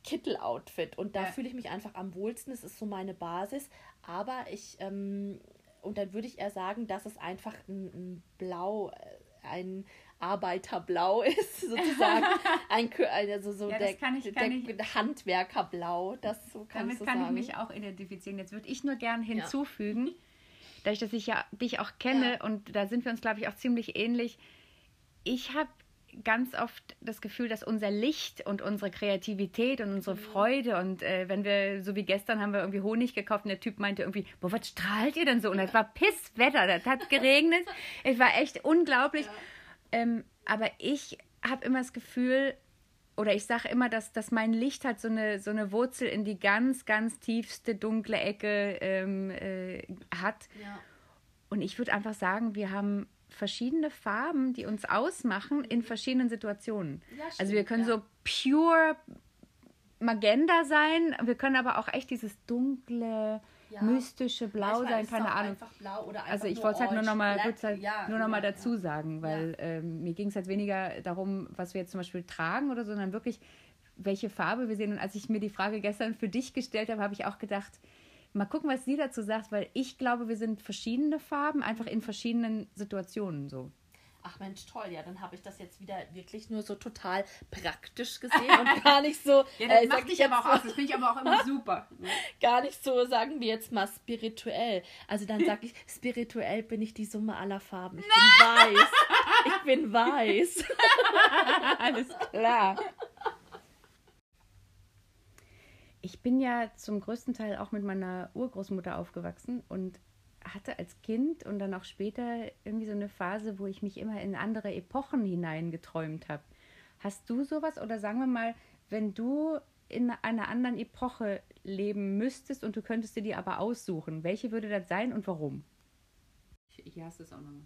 Kittel-Outfit und da fühle ich mich einfach am wohlsten. Das ist so meine Basis, aber ich ähm, und dann würde ich eher sagen, dass es einfach ein, ein Blau, äh, ein Arbeiterblau ist, sozusagen. ein, also so ja, der, kann ich, kann der Handwerkerblau. Das so damit kann sagen. ich mich auch identifizieren. Jetzt würde ich nur gern hinzufügen, ja. Dadurch, dass ich ja dich auch kenne ja. und da sind wir uns, glaube ich, auch ziemlich ähnlich. Ich habe ganz oft das Gefühl, dass unser Licht und unsere Kreativität und unsere mhm. Freude und äh, wenn wir, so wie gestern, haben wir irgendwie Honig gekauft und der Typ meinte irgendwie, boah, was strahlt ihr denn so? Und es war Pisswetter, das hat geregnet. es war echt unglaublich. Ja. Ähm, aber ich habe immer das Gefühl, oder ich sage immer, dass, dass mein Licht halt so eine, so eine Wurzel in die ganz, ganz tiefste dunkle Ecke ähm, äh, hat. Ja. Und ich würde einfach sagen, wir haben verschiedene Farben, die uns ausmachen in verschiedenen Situationen. Ja, stimmt, also wir können ja. so pure Magenta sein, wir können aber auch echt dieses dunkle, ja. mystische Blau sein, keine Ahnung. also ich wollte es halt nur nochmal halt ja, nur noch mal dazu sagen, weil ähm, mir ging es halt weniger darum, was wir jetzt zum Beispiel tragen oder so, sondern wirklich, welche Farbe wir sehen. Und als ich mir die Frage gestern für dich gestellt habe, habe ich auch gedacht, mal gucken, was sie dazu sagt, weil ich glaube, wir sind verschiedene Farben, einfach in verschiedenen Situationen so ach Mensch, toll, ja, dann habe ich das jetzt wieder wirklich nur so total praktisch gesehen und gar nicht so. ja, das äh, macht dich aber auch aus, das finde ich aber auch immer super. gar nicht so, sagen wir jetzt mal, spirituell. Also dann sage ich, spirituell bin ich die Summe aller Farben. Ich bin weiß. Ich bin weiß. Alles klar. Ich bin ja zum größten Teil auch mit meiner Urgroßmutter aufgewachsen und hatte als Kind und dann auch später irgendwie so eine Phase, wo ich mich immer in andere Epochen hineingeträumt habe. Hast du sowas oder sagen wir mal, wenn du in einer anderen Epoche leben müsstest und du könntest dir die aber aussuchen, welche würde das sein und warum? Hier hast du es auch nochmal.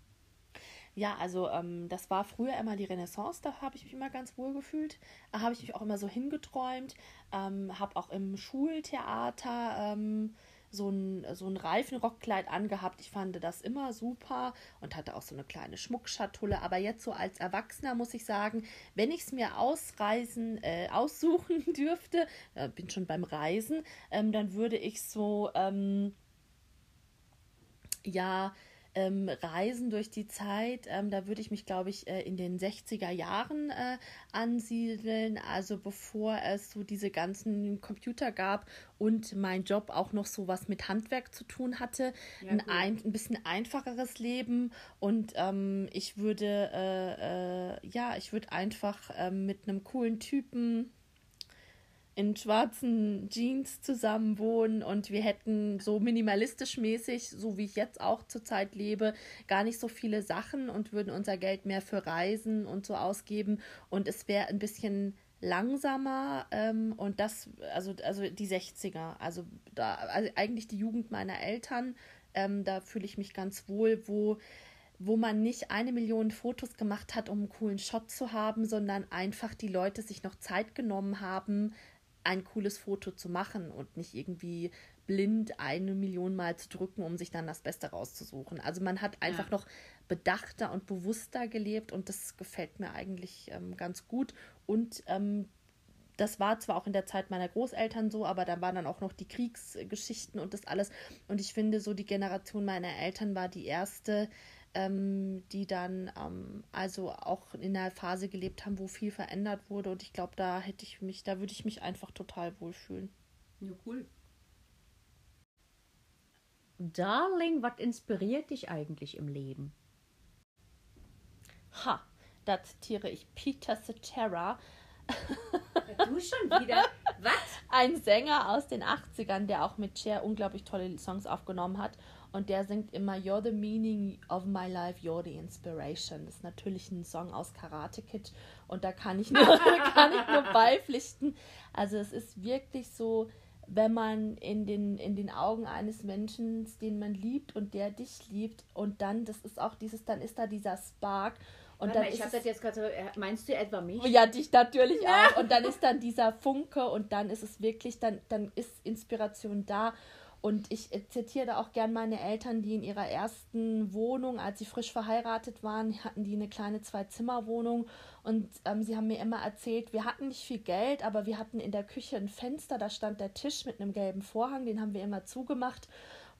Ja, also ähm, das war früher immer die Renaissance, da habe ich mich immer ganz wohl gefühlt. Da habe ich mich auch immer so hingeträumt, ähm, habe auch im Schultheater ähm, so ein, so ein Reifenrockkleid angehabt. Ich fand das immer super und hatte auch so eine kleine Schmuckschatulle. Aber jetzt so als Erwachsener muss ich sagen, wenn ich es mir ausreisen, äh, aussuchen dürfte, äh, bin schon beim Reisen, ähm, dann würde ich so, ähm, ja, ähm, Reisen durch die Zeit, ähm, da würde ich mich, glaube ich, äh, in den 60er Jahren äh, ansiedeln, also bevor es so diese ganzen Computer gab und mein Job auch noch so was mit Handwerk zu tun hatte. Ja, ein, ein, ein, bisschen einfacheres Leben. Und ähm, ich würde, äh, äh ja, ich würde einfach ähm, mit einem coolen Typen in schwarzen Jeans zusammen wohnen und wir hätten so minimalistisch mäßig, so wie ich jetzt auch zurzeit lebe, gar nicht so viele Sachen und würden unser Geld mehr für Reisen und so ausgeben. Und es wäre ein bisschen langsamer ähm, und das, also, also die 60er, also da, also eigentlich die Jugend meiner Eltern, ähm, da fühle ich mich ganz wohl, wo wo man nicht eine Million Fotos gemacht hat, um einen coolen Shot zu haben, sondern einfach die Leute sich noch Zeit genommen haben, ein cooles Foto zu machen und nicht irgendwie blind eine Million Mal zu drücken, um sich dann das Beste rauszusuchen. Also man hat einfach ja. noch bedachter und bewusster gelebt und das gefällt mir eigentlich ähm, ganz gut. Und ähm, das war zwar auch in der Zeit meiner Großeltern so, aber da waren dann auch noch die Kriegsgeschichten und das alles. Und ich finde, so die Generation meiner Eltern war die erste, ähm, die dann ähm, also auch in einer Phase gelebt haben, wo viel verändert wurde. Und ich glaube, da hätte ich mich, da würde ich mich einfach total wohlfühlen. Ja, cool. Darling, was inspiriert dich eigentlich im Leben? Ha, da zitiere ich Peter Cetera. du schon wieder? Was? Ein Sänger aus den 80ern, der auch mit Cher unglaublich tolle Songs aufgenommen hat. Und der singt immer You're the meaning of my life, you're the inspiration. Das ist natürlich ein Song aus Karate Kid und da kann ich nur, kann ich nur beipflichten. Also es ist wirklich so, wenn man in den, in den Augen eines Menschen, den man liebt und der dich liebt und dann, das ist auch dieses, dann ist da dieser Spark und Warte dann mal, ich habe das jetzt gerade so, meinst du etwa mich? Ja, dich natürlich auch. Und dann ist dann dieser Funke und dann ist es wirklich, dann, dann ist Inspiration da. Und ich zitiere da auch gern meine Eltern, die in ihrer ersten Wohnung, als sie frisch verheiratet waren, hatten die eine kleine Zwei-Zimmer-Wohnung. Und ähm, sie haben mir immer erzählt, wir hatten nicht viel Geld, aber wir hatten in der Küche ein Fenster, da stand der Tisch mit einem gelben Vorhang, den haben wir immer zugemacht.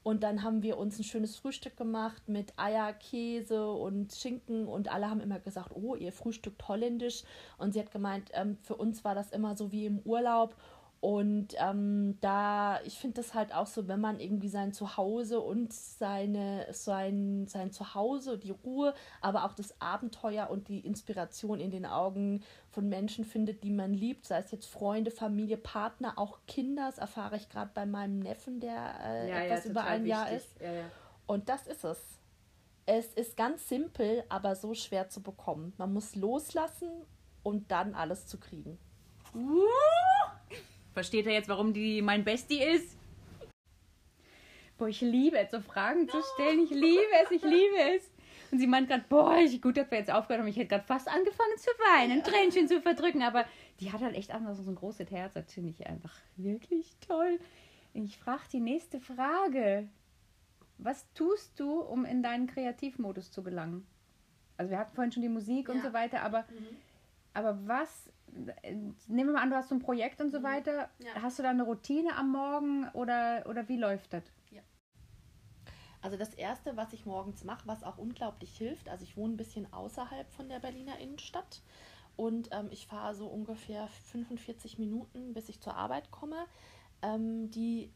Und dann haben wir uns ein schönes Frühstück gemacht mit Eier, Käse und Schinken. Und alle haben immer gesagt, oh, ihr frühstückt holländisch. Und sie hat gemeint, ähm, für uns war das immer so wie im Urlaub. Und ähm, da, ich finde das halt auch so, wenn man irgendwie sein Zuhause und seine, sein, sein Zuhause, die Ruhe, aber auch das Abenteuer und die Inspiration in den Augen von Menschen findet, die man liebt, sei es jetzt Freunde, Familie, Partner, auch Kinder, das erfahre ich gerade bei meinem Neffen, der äh, ja, etwas ja, über ein wichtig. Jahr ist. Ja, und das ist es. Es ist ganz simpel, aber so schwer zu bekommen. Man muss loslassen und dann alles zu kriegen. Uh! Versteht er jetzt, warum die mein Bestie ist? Boah, ich liebe es, so Fragen zu stellen. Ich liebe es, ich liebe es. Und sie meint gerade, boah, ich, gut, dass wir jetzt aufgehört haben. Ich hätte gerade fast angefangen zu weinen, Tränchen zu verdrücken. Aber die hat halt echt einfach so ein großes Herz. Das finde ich einfach wirklich toll. Ich frage die nächste Frage. Was tust du, um in deinen Kreativmodus zu gelangen? Also wir hatten vorhin schon die Musik ja. und so weiter, aber, mhm. aber was nehmen wir mal an, du hast so ein Projekt und so mhm. weiter. Ja. Hast du da eine Routine am Morgen oder, oder wie läuft das? Ja. Also das Erste, was ich morgens mache, was auch unglaublich hilft, also ich wohne ein bisschen außerhalb von der Berliner Innenstadt und ähm, ich fahre so ungefähr 45 Minuten, bis ich zur Arbeit komme. Ähm, die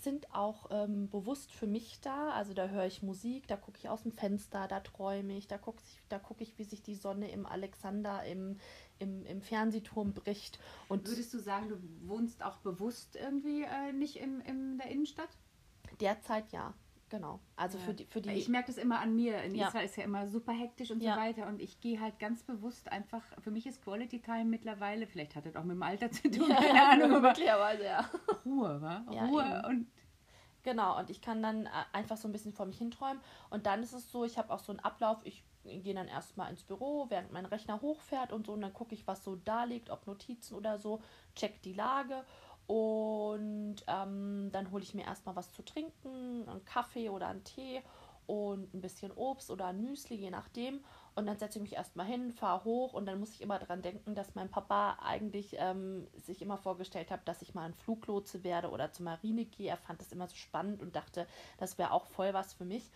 sind auch ähm, bewusst für mich da. Also da höre ich Musik, da gucke ich aus dem Fenster, da träume ich, da gucke ich, da guck ich, wie sich die Sonne im Alexander, im, im, im Fernsehturm bricht. Und Würdest du sagen, du wohnst auch bewusst irgendwie äh, nicht im, in der Innenstadt? Derzeit ja. Genau. Also ja. für die, für die. Ich merke das immer an mir. In ja. Israel ist ja immer super hektisch und ja. so weiter. Und ich gehe halt ganz bewusst einfach. Für mich ist Quality Time mittlerweile, vielleicht hat das auch mit dem Alter zu tun, keine Ahnung. Aber möglicherweise, ja. Ruhe, wa? Ruhe und. Genau, und ich kann dann äh, einfach so ein bisschen vor mich hinträumen. Und dann ist es so, ich habe auch so einen Ablauf. Ich gehe dann erstmal ins Büro, während mein Rechner hochfährt und so. Und dann gucke ich, was so da liegt, ob Notizen oder so, check die Lage. Und ähm, dann hole ich mir erstmal was zu trinken, einen Kaffee oder einen Tee und ein bisschen Obst oder ein Müsli, je nachdem. Und dann setze ich mich erstmal hin, fahre hoch und dann muss ich immer daran denken, dass mein Papa eigentlich ähm, sich immer vorgestellt hat, dass ich mal ein Fluglotse werde oder zur Marine gehe. Er fand das immer so spannend und dachte, das wäre auch voll was für mich.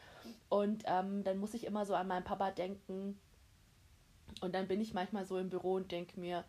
Und ähm, dann muss ich immer so an meinen Papa denken. Und dann bin ich manchmal so im Büro und denke mir,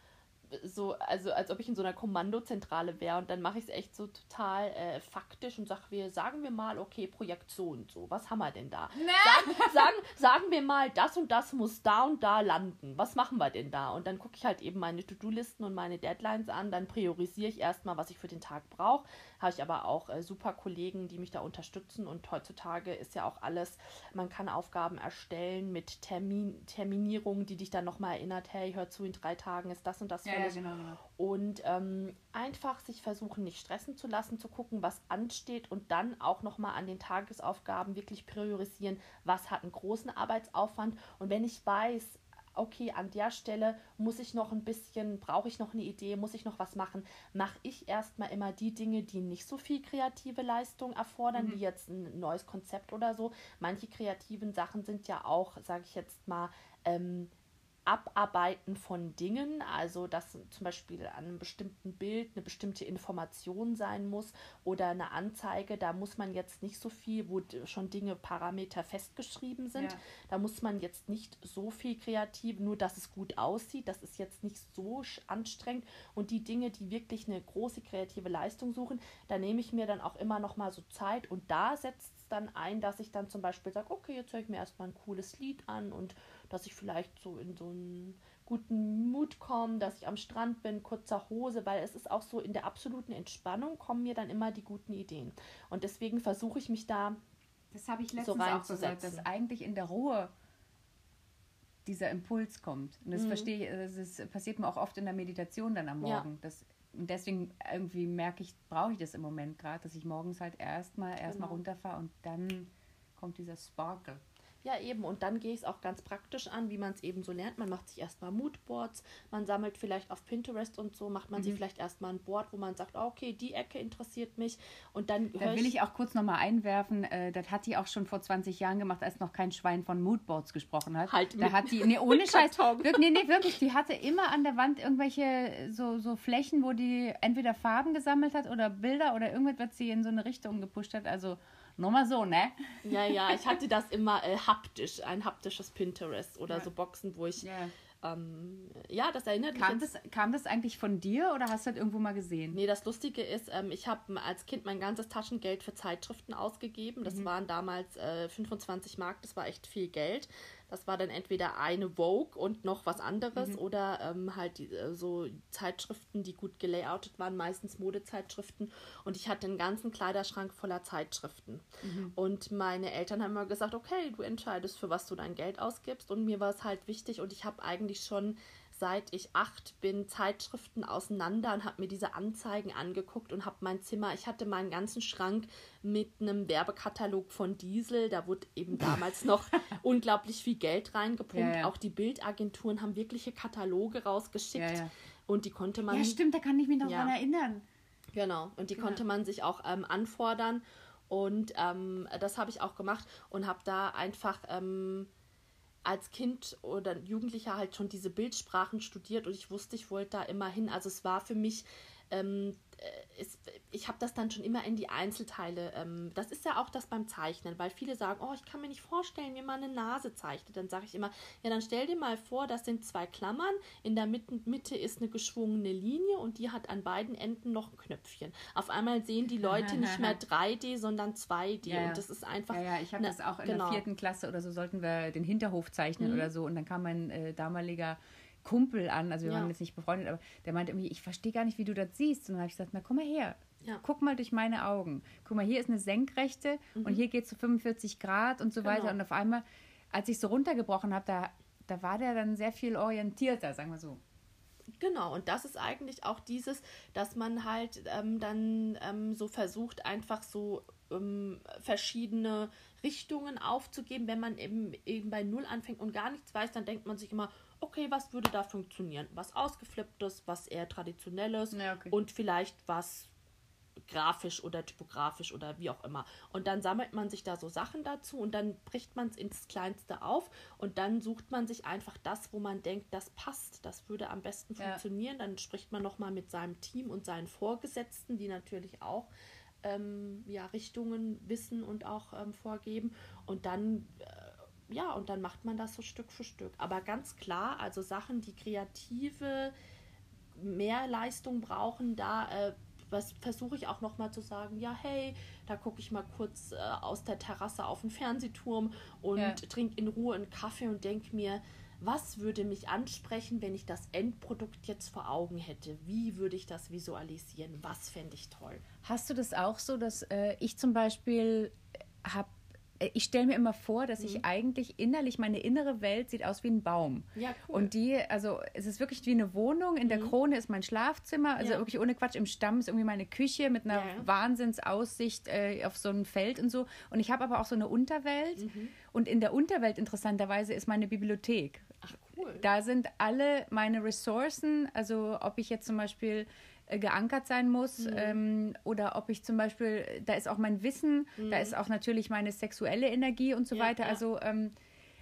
so, also als ob ich in so einer Kommandozentrale wäre und dann mache ich es echt so total äh, faktisch und sage, wir sagen wir mal, okay, Projektion, so, was haben wir denn da? Sagen, sagen, sagen wir mal, das und das muss da und da landen. Was machen wir denn da? Und dann gucke ich halt eben meine To-Do-Listen und meine Deadlines an, dann priorisiere ich erstmal, was ich für den Tag brauche. Habe ich aber auch äh, super Kollegen, die mich da unterstützen und heutzutage ist ja auch alles, man kann Aufgaben erstellen mit Termin, Terminierungen, die dich dann nochmal erinnert, hey, hör zu, in drei Tagen ist das und das Ja, ja, genau, genau. und ähm, einfach sich versuchen, nicht stressen zu lassen, zu gucken, was ansteht und dann auch nochmal an den Tagesaufgaben wirklich priorisieren, was hat einen großen Arbeitsaufwand. Und wenn ich weiß, okay, an der Stelle muss ich noch ein bisschen, brauche ich noch eine Idee, muss ich noch was machen, mache ich erstmal immer die Dinge, die nicht so viel kreative Leistung erfordern, Mhm. wie jetzt ein neues Konzept oder so. Manche kreativen Sachen sind ja auch, sage ich jetzt mal, ähm, Abarbeiten von Dingen, also dass zum Beispiel an einem bestimmten Bild eine bestimmte Information sein muss oder eine Anzeige, da muss man jetzt nicht so viel, wo schon Dinge, Parameter festgeschrieben sind, Ja. da muss man jetzt nicht so viel kreativ, nur dass es gut aussieht, das ist jetzt nicht so anstrengend. Und die Dinge, die wirklich eine große kreative Leistung suchen, da nehme ich mir dann auch immer noch mal so Zeit. Und da setzt es dann ein, dass ich dann zum Beispiel sage, okay, jetzt höre ich mir erstmal ein cooles Lied an und dass ich vielleicht so in so einen guten Mut komme, dass ich am Strand bin, kurzer Hose, weil es ist auch so in der absoluten Entspannung kommen mir dann immer die guten Ideen. Und deswegen versuche ich mich da, Das habe ich so letztens auch gesagt, dass eigentlich in der Ruhe dieser Impuls kommt. Und das Mhm. verstehe ich, das ist, passiert mir auch oft in der Meditation dann am Ja. Morgen. Das, und deswegen irgendwie merke ich, brauche ich das im Moment gerade, dass ich morgens halt erstmal erstmal Genau. runterfahre und dann kommt dieser Sparkle. Ja, eben. Und dann gehe ich es auch ganz praktisch an, wie man es eben so lernt. Man macht sich erstmal Moodboards, man sammelt vielleicht auf Pinterest und so, macht man Mhm. sich vielleicht erstmal ein Board, wo man sagt, ah, okay, die Ecke interessiert mich. Und dann Da will ich auch kurz nochmal einwerfen, äh, das hat die auch schon vor 20 Jahren gemacht, als noch kein Schwein von Moodboards gesprochen hat. Halt da hat die, nee, ohne Scheiß, wirklich, nee, nee, wirklich, die hatte immer an der Wand irgendwelche so, so Flächen, wo die entweder Farben gesammelt hat oder Bilder oder irgendwas, was sie in so eine Richtung gepusht hat. Also nochmal so, ne? Ja, ja, ich hatte das immer äh, haptisch, ein haptisches Pinterest oder Ja. so Boxen, wo ich, Ja. ähm, ja, das erinnert Kam, mich das, kam das eigentlich von dir oder hast du das irgendwo mal gesehen? Nee, das Lustige ist, ähm, ich habe als Kind mein ganzes Taschengeld für Zeitschriften ausgegeben. Das waren damals äh, 25 Mark, das war echt viel Geld. Das war dann entweder eine Vogue und noch was anderes oder ähm, halt die, äh, so Zeitschriften, die gut gelayoutet waren, meistens Modezeitschriften. Und ich hatte einen ganzen Kleiderschrank voller Zeitschriften. Und meine Eltern haben immer gesagt, okay, du entscheidest, für was du dein Geld ausgibst. Und mir war es halt wichtig und ich habe eigentlich schon seit ich acht bin Zeitschriften auseinander und habe mir diese Anzeigen angeguckt und habe mein Zimmer, ich hatte meinen ganzen Schrank mit einem Werbekatalog von Diesel, da wurde eben damals noch unglaublich viel Geld reingepumpt. Ja, ja. Auch die Bildagenturen haben wirkliche Kataloge rausgeschickt Ja, und die konnte man Ja, stimmt, da kann ich mich noch dran erinnern. Genau, und die Genau. konnte man sich auch ähm, anfordern. Und ähm, das habe ich auch gemacht und habe da einfach ähm, als Kind oder Jugendlicher halt schon diese Bildsprachen studiert und ich wusste, ich wollte da immer hin. Also es war für mich, ähm, äh, es, ich habe das dann schon immer in die Einzelteile. Ähm, das ist ja auch das beim Zeichnen, weil viele sagen, oh, ich kann mir nicht vorstellen, wie man eine Nase zeichnet. Dann sage ich immer, ja, dann stell dir mal vor, das sind zwei Klammern, in der Mitte, Mitte ist eine geschwungene Linie und die hat an beiden Enden noch ein Knöpfchen. Auf einmal sehen die Leute nicht mehr 3D, sondern 2D Ja, ja. und das ist einfach. Ja, ja, ich habe ne, das auch in genau. der vierten Klasse oder so, sollten wir den Hinterhof zeichnen Mhm. oder so. Und dann kam mein äh, damaliger Kumpel an, also wir Ja. waren jetzt nicht befreundet, aber der meinte irgendwie, ich verstehe gar nicht, wie du das siehst. Und dann habe ich gesagt, na komm mal her, Ja. guck mal durch meine Augen. Guck mal, hier ist eine Senkrechte und hier geht es zu 45 Grad und so Mhm. Genau. weiter. Und auf einmal, als ich so runtergebrochen habe, da, da war der dann sehr viel orientierter, sagen wir so. Genau, und das ist eigentlich auch dieses, dass man halt ähm, dann ähm, so versucht, einfach so ähm, verschiedene Richtungen aufzugeben. Wenn man eben, eben bei Null anfängt und gar nichts weiß, dann denkt man sich immer, okay, was würde da funktionieren? Was ausgeflipptes, was eher traditionelles Ja, okay. und vielleicht was grafisch oder typografisch oder wie auch immer. Und dann sammelt man sich da so Sachen dazu und dann bricht man es ins Kleinste auf und dann sucht man sich einfach das, wo man denkt, das passt, das würde am besten Ja. funktionieren. Dann spricht man nochmal mit seinem Team und seinen Vorgesetzten, die natürlich auch ähm, ja, Richtungen wissen und auch ähm, vorgeben. Und dann, äh, ja, und dann macht man das so Stück für Stück. Aber ganz klar, also Sachen, die kreative mehr Leistung brauchen, da äh, versuche ich auch noch mal zu sagen, ja, hey, da gucke ich mal kurz äh, aus der Terrasse auf den Fernsehturm und ja. trinke in Ruhe einen Kaffee und denke mir, was würde mich ansprechen, wenn ich das Endprodukt jetzt vor Augen hätte? Wie würde ich das visualisieren? Was fände ich toll? Hast du das auch so, dass äh, ich zum Beispiel habe ich stelle mir immer vor, dass ich mhm. eigentlich innerlich, meine innere Welt sieht aus wie ein Baum. Ja, cool. Und die, also es ist wirklich wie eine Wohnung. In der mhm. Krone ist mein Schlafzimmer, also ja. wirklich ohne Quatsch. Im Stamm ist irgendwie meine Küche mit einer ja. Wahnsinnsaussicht äh, auf so ein Feld und so. Und ich habe aber auch so eine Unterwelt. Mhm. Und in der Unterwelt interessanterweise ist meine Bibliothek. Ach, cool. Da sind alle meine Ressourcen, also ob ich jetzt zum Beispiel äh, geankert sein muss mhm. ähm, oder ob ich zum Beispiel, da ist auch mein Wissen, mhm. da ist auch natürlich meine sexuelle Energie und so ja, weiter. Ja. Also ähm,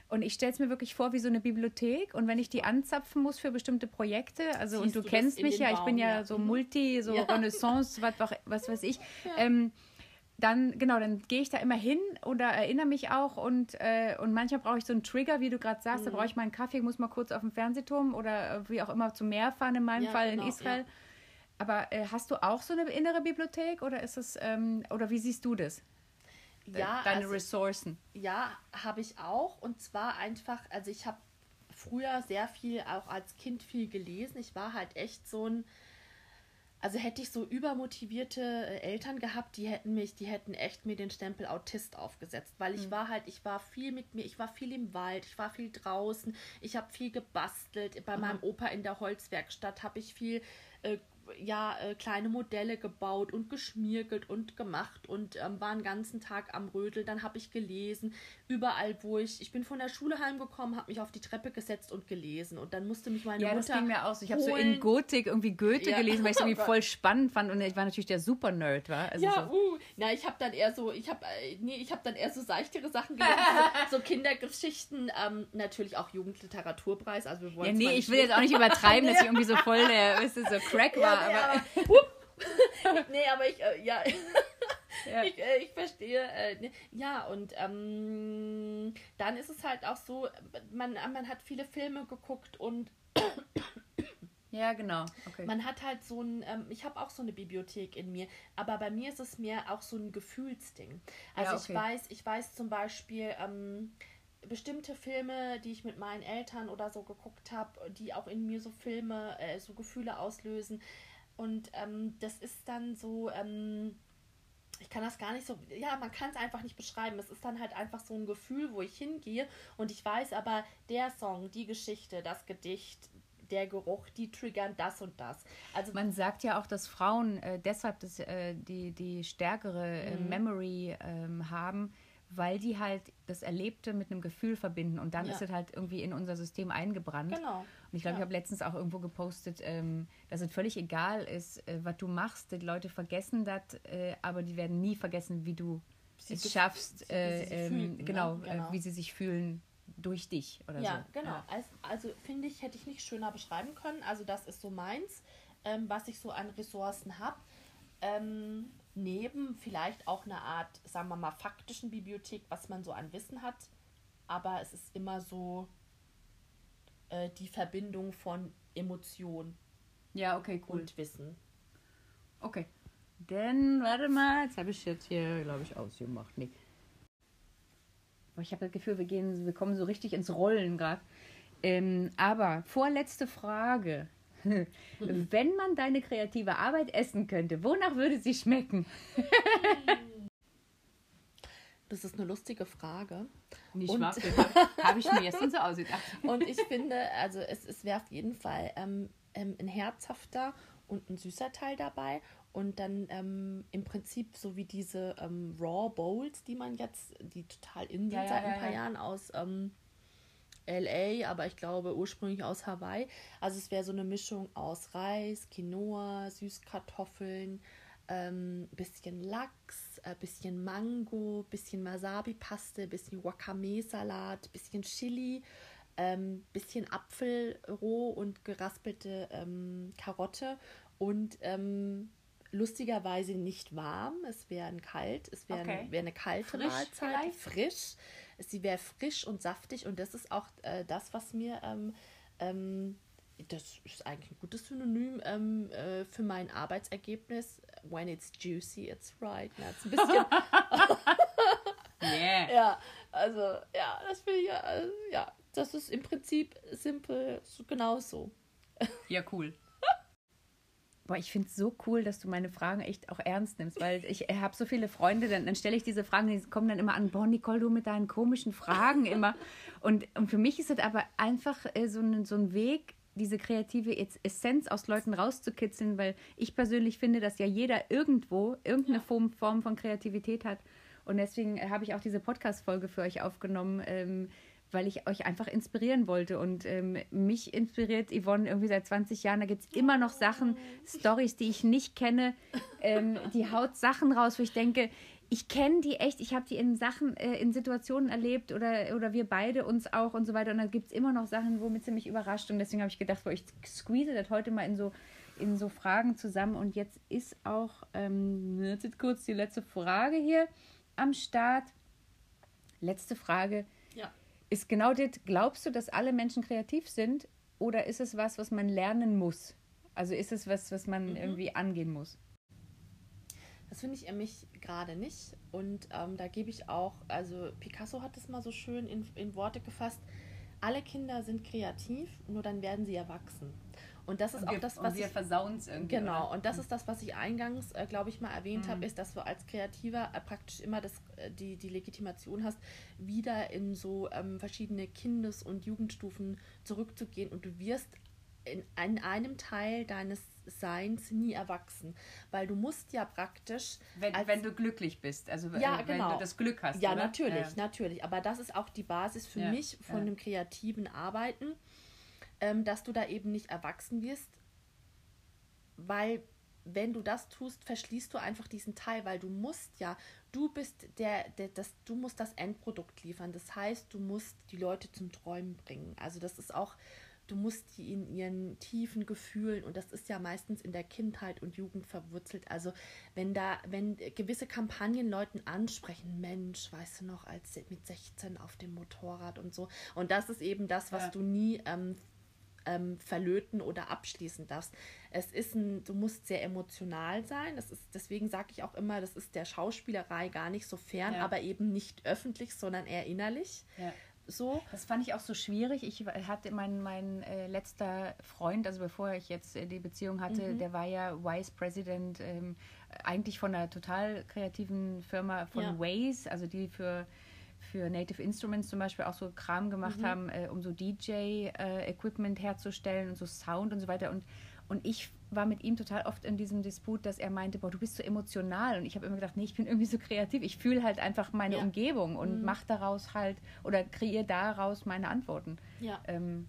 und ich stelle es mir wirklich vor wie so eine Bibliothek und wenn ich die anzapfen muss für bestimmte Projekte, also Siehst und du, du kennst mich ja, Baum, ich bin ja, ja. so mhm. Multi, so Renaissance, was, was weiß ich. Ähm, dann, genau, dann gehe ich da immer hin oder erinnere mich auch und, äh, und manchmal brauche ich so einen Trigger, wie du gerade sagst, mhm. da brauche ich mal einen Kaffee, muss mal kurz auf den Fernsehturm oder äh, wie auch immer zum Meer fahren, in meinem Fall genau, in Israel. Aber äh, hast du auch so eine innere Bibliothek oder ist es, ähm, oder wie siehst du das? Ja, deine also, Ressourcen. Ja, habe ich auch. Und zwar einfach, also ich habe früher sehr viel, auch als Kind viel gelesen. Ich war halt echt so ein, also hätte ich so übermotivierte äh, Eltern gehabt, die hätten mich, die hätten echt mir den Stempel Autist aufgesetzt, weil ich mhm. war halt, ich war viel mit mir, ich war viel im Wald, ich war viel draußen, ich habe viel gebastelt. Bei mhm. meinem Opa in der Holzwerkstatt habe ich viel äh, ja äh, kleine Modelle gebaut und geschmirgelt und gemacht und ähm, war den ganzen Tag am Rödel. Dann habe ich gelesen, überall wo ich, ich bin von der Schule heimgekommen, habe mich auf die Treppe gesetzt und gelesen und dann musste mich meine ja, Mutter. Ja, das ging mir aus. Ich habe so in Gotik irgendwie Goethe ja. gelesen, weil ich es irgendwie voll spannend fand und ich war natürlich der Super Nerd, war. Also ja, so. uh, na ich habe dann eher so, ich habe, äh, nee, ich habe dann eher so seichtere Sachen gelesen, so, so, Kindergeschichten, ähm, natürlich auch Jugendliteraturpreis. Also wir wollen. Ja, nee, ich will jetzt auch nicht übertreiben, dass ich irgendwie so voll der, weißt du, so Crack war aber. nee, aber ich, äh, ja. ja. Ich, äh, ich verstehe. Äh, ne, ja, und ähm, dann ist es halt auch so, man, man hat viele Filme geguckt und. Ja, genau. Okay. Man hat halt so ein, ähm, ich habe auch so eine Bibliothek in mir, aber bei mir ist es mehr auch so ein Gefühlsding. Also ja, okay. ich weiß, ich weiß zum Beispiel, ähm, bestimmte Filme, die ich mit meinen Eltern oder so geguckt habe, die auch in mir so Filme, äh, so Gefühle auslösen. Und ähm, das ist dann so, ähm, ich kann das gar nicht so, ja, man kann es einfach nicht beschreiben. Es ist dann halt einfach so ein Gefühl, wo ich hingehe und ich weiß aber, der Song, die Geschichte, das Gedicht, der Geruch, die triggern das und das. Also man sagt ja auch, dass Frauen äh, deshalb das, äh, die, die stärkere äh, mhm. Memory ähm, haben, weil die halt das Erlebte mit einem Gefühl verbinden und dann ja. ist es halt irgendwie in unser System eingebrannt. Genau. Und ich glaube, ja. ich habe letztens auch irgendwo gepostet, ähm, dass es völlig egal ist, äh, was du machst. Die Leute vergessen das, äh, aber die werden nie vergessen, wie du sie es schaffst, äh, ähm, fühlen, ne? genau, ne? genau. wie sie sich fühlen durch dich oder ja, so. Genau. Ja, genau. Also, also finde ich, hätte ich nicht schöner beschreiben können. Also das ist so meins, ähm, was ich so an Ressourcen habe. Ähm, neben vielleicht auch eine Art, sagen wir mal, faktischen Bibliothek, was man so an Wissen hat. Aber es ist immer so äh, die Verbindung von Emotion ja, okay, cool. und Wissen. Okay. Dann, warte mal, jetzt habe ich jetzt hier, glaube ich, ausgemacht. Nee. Ich habe das Gefühl, wir, gehen, wir kommen so richtig ins Rollen gerade. Ähm, aber vorletzte Frage. Wenn man deine kreative Arbeit essen könnte, wonach würde sie schmecken? Das ist eine lustige Frage. Nicht wahr? Habe ich mir jetzt so ausgedacht. Und ich finde, also es, es wäre auf jeden Fall ähm, ähm, ein herzhafter und ein süßer Teil dabei. Und dann ähm, im Prinzip so wie diese ähm, Raw Bowls, die man jetzt, die total in sind ja, seit ja, ein paar ja, Jahren aus ähm, LA, aber ich glaube ursprünglich aus Hawaii. Also es wäre so eine Mischung aus Reis, Quinoa, Süßkartoffeln, ähm, bisschen Lachs, äh, bisschen Mango, bisschen Wasabi-Paste, bisschen Wakame-Salat, bisschen Chili, ähm, bisschen Apfel roh und geraspelte ähm, Karotte und ähm, lustigerweise nicht warm. Es wäre kalt, es wäre okay. wär eine kalte frisch Mahlzeit, vielleicht? frisch sie wäre frisch und saftig und das ist auch äh, das, was mir ähm, ähm, das ist eigentlich ein gutes Synonym ähm, äh, für mein Arbeitsergebnis. When it's juicy, it's right. Na, ein bisschen. yeah. Ja, also, ja, das will ich ja, also, ja, das ist im Prinzip simpel, so, genau so. Ja, cool. Boah, ich finde es so cool, dass du meine Fragen echt auch ernst nimmst, weil ich habe so viele Freunde, dann, dann stelle ich diese Fragen, die kommen dann immer an, boah, Nicole, du mit deinen komischen Fragen immer. Und, und für mich ist es aber einfach äh, so, ein, so ein Weg, diese kreative Essenz aus Leuten rauszukitzeln, weil ich persönlich finde, dass ja jeder irgendwo irgendeine ja. Form, Form von Kreativität hat. Und deswegen habe ich auch diese Podcast-Folge für euch aufgenommen. Ähm, weil ich euch einfach inspirieren wollte. Und ähm, mich inspiriert Yvonne irgendwie seit 20 Jahren. Da gibt es immer noch Sachen, Stories, die ich nicht kenne. Ähm, die haut Sachen raus, wo ich denke, ich kenne die echt, ich habe die in Sachen, äh, in Situationen erlebt oder, oder wir beide uns auch und so weiter. Und da gibt es immer noch Sachen, womit sie mich überrascht. Und deswegen habe ich gedacht, ich squeeze das heute mal in so, in so Fragen zusammen. Und jetzt ist auch, ähm, jetzt kurz die letzte Frage hier am Start. Letzte Frage ist genau das, glaubst du, dass alle Menschen kreativ sind oder ist es was, was man lernen muss? Also ist es was, was man mhm. irgendwie angehen muss? Das finde ich mich gerade nicht. Und ähm, da gebe ich auch, also Picasso hat es mal so schön in, in Worte gefasst, alle Kinder sind kreativ, nur dann werden sie erwachsen. Und das ist und auch wir, das, was. Wir versauen es irgendwie. Genau, oder? und das ist das, was ich eingangs, äh, glaube ich, mal erwähnt mhm. habe, ist, dass du als Kreativer äh, praktisch immer das, äh, die, die Legitimation hast, wieder in so ähm, verschiedene Kindes- und Jugendstufen zurückzugehen und du wirst in, in einem Teil deines Seins nie erwachsen, weil du musst ja praktisch wenn, als, wenn du glücklich bist, also ja, wenn genau. du das Glück hast. Ja, oder? natürlich, ja. natürlich, aber das ist auch die Basis für ja, mich von dem kreativen Arbeiten ähm, dass du da eben nicht erwachsen wirst, weil wenn du das tust, verschließt du einfach diesen Teil, weil du musst ja, du bist der, der das, du musst das Endprodukt liefern. Das heißt, du musst die Leute zum Träumen bringen. Also das ist auch, du musst die in ihren tiefen Gefühlen und das ist ja meistens in der Kindheit und Jugend verwurzelt. Also wenn da, wenn gewisse Kampagnen Leuten ansprechen, Mensch, weißt du noch, als mit 16 auf dem Motorrad und so. Und das ist eben das, was ja. du nie ähm, ähm, verlöten oder abschließen darfst. Es ist ein, du musst sehr emotional sein. Das ist, deswegen sage ich auch immer, das ist der Schauspielerei gar nicht so fern, ja. aber eben nicht öffentlich, sondern eher innerlich. Ja. So. Das fand ich auch so schwierig. Ich hatte mein, mein äh, letzter Freund, also bevor ich jetzt äh, die Beziehung hatte, mhm. der war ja Vice President ähm, eigentlich von einer total kreativen Firma von ja. Waze, also die für für Native Instruments zum Beispiel auch so Kram gemacht mhm. haben, äh, um so DJ-Equipment äh, herzustellen und so Sound und so weiter. Und, und ich war mit ihm total oft in diesem Disput, dass er meinte, boah, du bist so emotional. Und ich habe immer gedacht, nee, ich bin irgendwie so kreativ. Ich fühle halt einfach meine ja. Umgebung und mhm. mache daraus halt oder kreiere daraus meine Antworten. Ja. Ähm,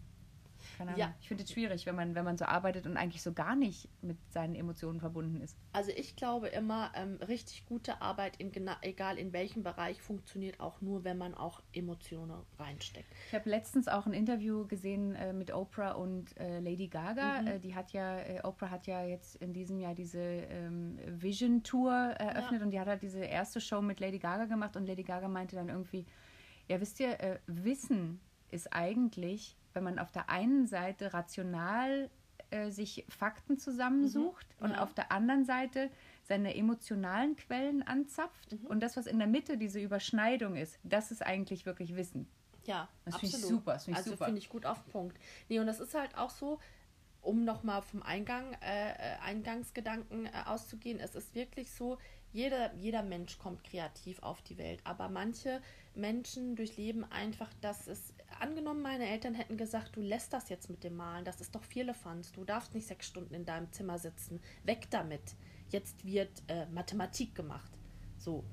keine Ahnung. Ja. Ich finde es schwierig, wenn man, wenn man so arbeitet und eigentlich so gar nicht mit seinen Emotionen verbunden ist. Also ich glaube immer, ähm, richtig gute Arbeit, in egal in welchem Bereich, funktioniert auch nur, wenn man auch Emotionen reinsteckt. Ich habe letztens auch ein Interview gesehen äh, mit Oprah und äh, Lady Gaga. Mhm. Äh, die hat ja, äh, Oprah hat ja jetzt in diesem Jahr diese ähm, Vision Tour eröffnet ja. und die hat halt diese erste Show mit Lady Gaga gemacht und Lady Gaga meinte dann irgendwie, ja wisst ihr, äh, Wissen ist eigentlich wenn man auf der einen Seite rational äh, sich Fakten zusammensucht mhm, und auf der anderen Seite seine emotionalen Quellen anzapft mhm. und das, was in der Mitte diese Überschneidung ist, das ist eigentlich wirklich Wissen. Ja, das finde ich super. Das find ich also finde ich gut auf den Punkt. Nee, und das ist halt auch so, um nochmal vom Eingang, äh, Eingangsgedanken äh, auszugehen, es ist wirklich so, jeder, jeder Mensch kommt kreativ auf die Welt, aber manche Menschen durchleben einfach, dass es angenommen, meine Eltern hätten gesagt, du lässt das jetzt mit dem Malen, das ist doch Firlefanz, du darfst nicht sechs Stunden in deinem Zimmer sitzen, weg damit. Jetzt wird äh, Mathematik gemacht. So,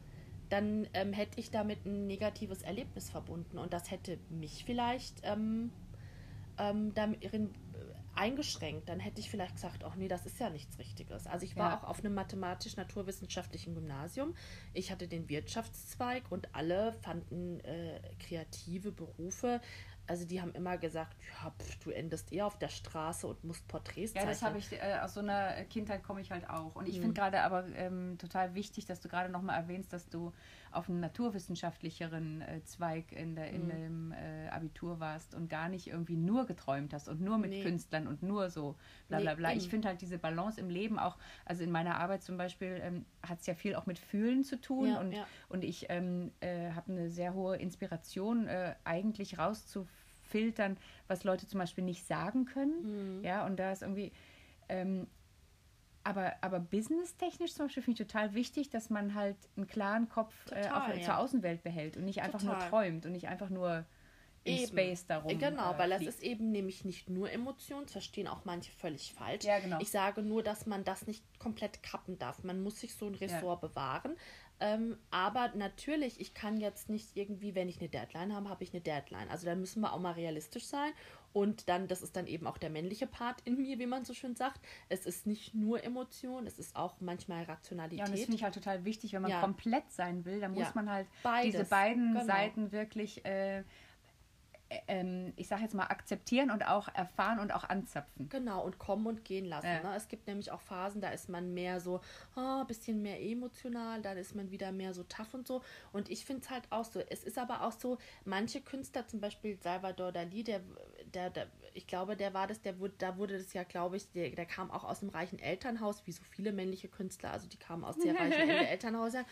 dann ähm, hätte ich damit ein negatives Erlebnis verbunden und das hätte mich vielleicht ähm, ähm, darin eingeschränkt, dann hätte ich vielleicht gesagt, ach nee, das ist ja nichts Richtiges. Also ich war ja. auch auf einem mathematisch-naturwissenschaftlichen Gymnasium. Ich hatte den Wirtschaftszweig und alle fanden äh, kreative Berufe also die haben immer gesagt, ja, pf, du endest eher auf der Straße und musst Porträts Ja, zeichnen. das habe ich, äh, aus so einer Kindheit komme ich halt auch. Und ich Mhm. finde gerade aber ähm, total wichtig, dass du gerade nochmal erwähnst, dass du auf einem naturwissenschaftlicheren äh, Zweig in, der, in Mhm. dem äh, Abitur warst und gar nicht irgendwie nur geträumt hast und nur mit Nee. Künstlern und nur so bla Nee, bla bla. ich eben. finde halt diese Balance im Leben auch, also in meiner Arbeit zum Beispiel ähm, hat es ja viel auch mit Fühlen zu tun Ja, und, ja. und ich ähm, äh, habe eine sehr hohe Inspiration, äh, eigentlich rauszufiltern, was Leute zum Beispiel nicht sagen können. Mhm. Ja, und da ist irgendwie, ähm, aber, aber businesstechnisch zum Beispiel finde ich total wichtig, dass man halt einen klaren Kopf äh, Total, auf, ja. zur Außenwelt behält und nicht einfach nur Total. träumt und nicht einfach nur im Eben. Space darum. Genau, äh, weil das ist eben nämlich nicht nur Emotionen, das verstehen auch manche völlig falsch. Ja, genau. Ich sage nur, dass man das nicht komplett kappen darf. Man muss sich so ein Ressort bewahren. Ähm, aber natürlich, ich kann jetzt nicht irgendwie, wenn ich eine Deadline habe, habe ich eine Deadline. Also da müssen wir auch mal realistisch sein. Und dann, das ist dann eben auch der männliche Part in mir, wie man so schön sagt. Es ist nicht nur Emotion, es ist auch manchmal Rationalität. Ja, und das finde ich halt total wichtig, wenn man Ja. komplett sein will, dann muss Ja. man halt Beides, diese beiden genau. Seiten wirklich, äh, äh, ähm, ich sage jetzt mal, akzeptieren und auch erfahren und auch anzapfen. Genau, und kommen und gehen lassen. Ja. Ne? Es gibt nämlich auch Phasen, da ist man mehr so, ein bisschen mehr emotional, dann ist man wieder mehr so tough und so. Und ich finde es halt auch so. Es ist aber auch so, manche Künstler, zum Beispiel Salvador Dali, der, der, der ich glaube, der war das, der wurde, da wurde das ja, glaube ich, der, der kam auch aus einem reichen Elternhaus, wie so viele männliche Künstler, also die kamen aus sehr reichen Elternhäusern.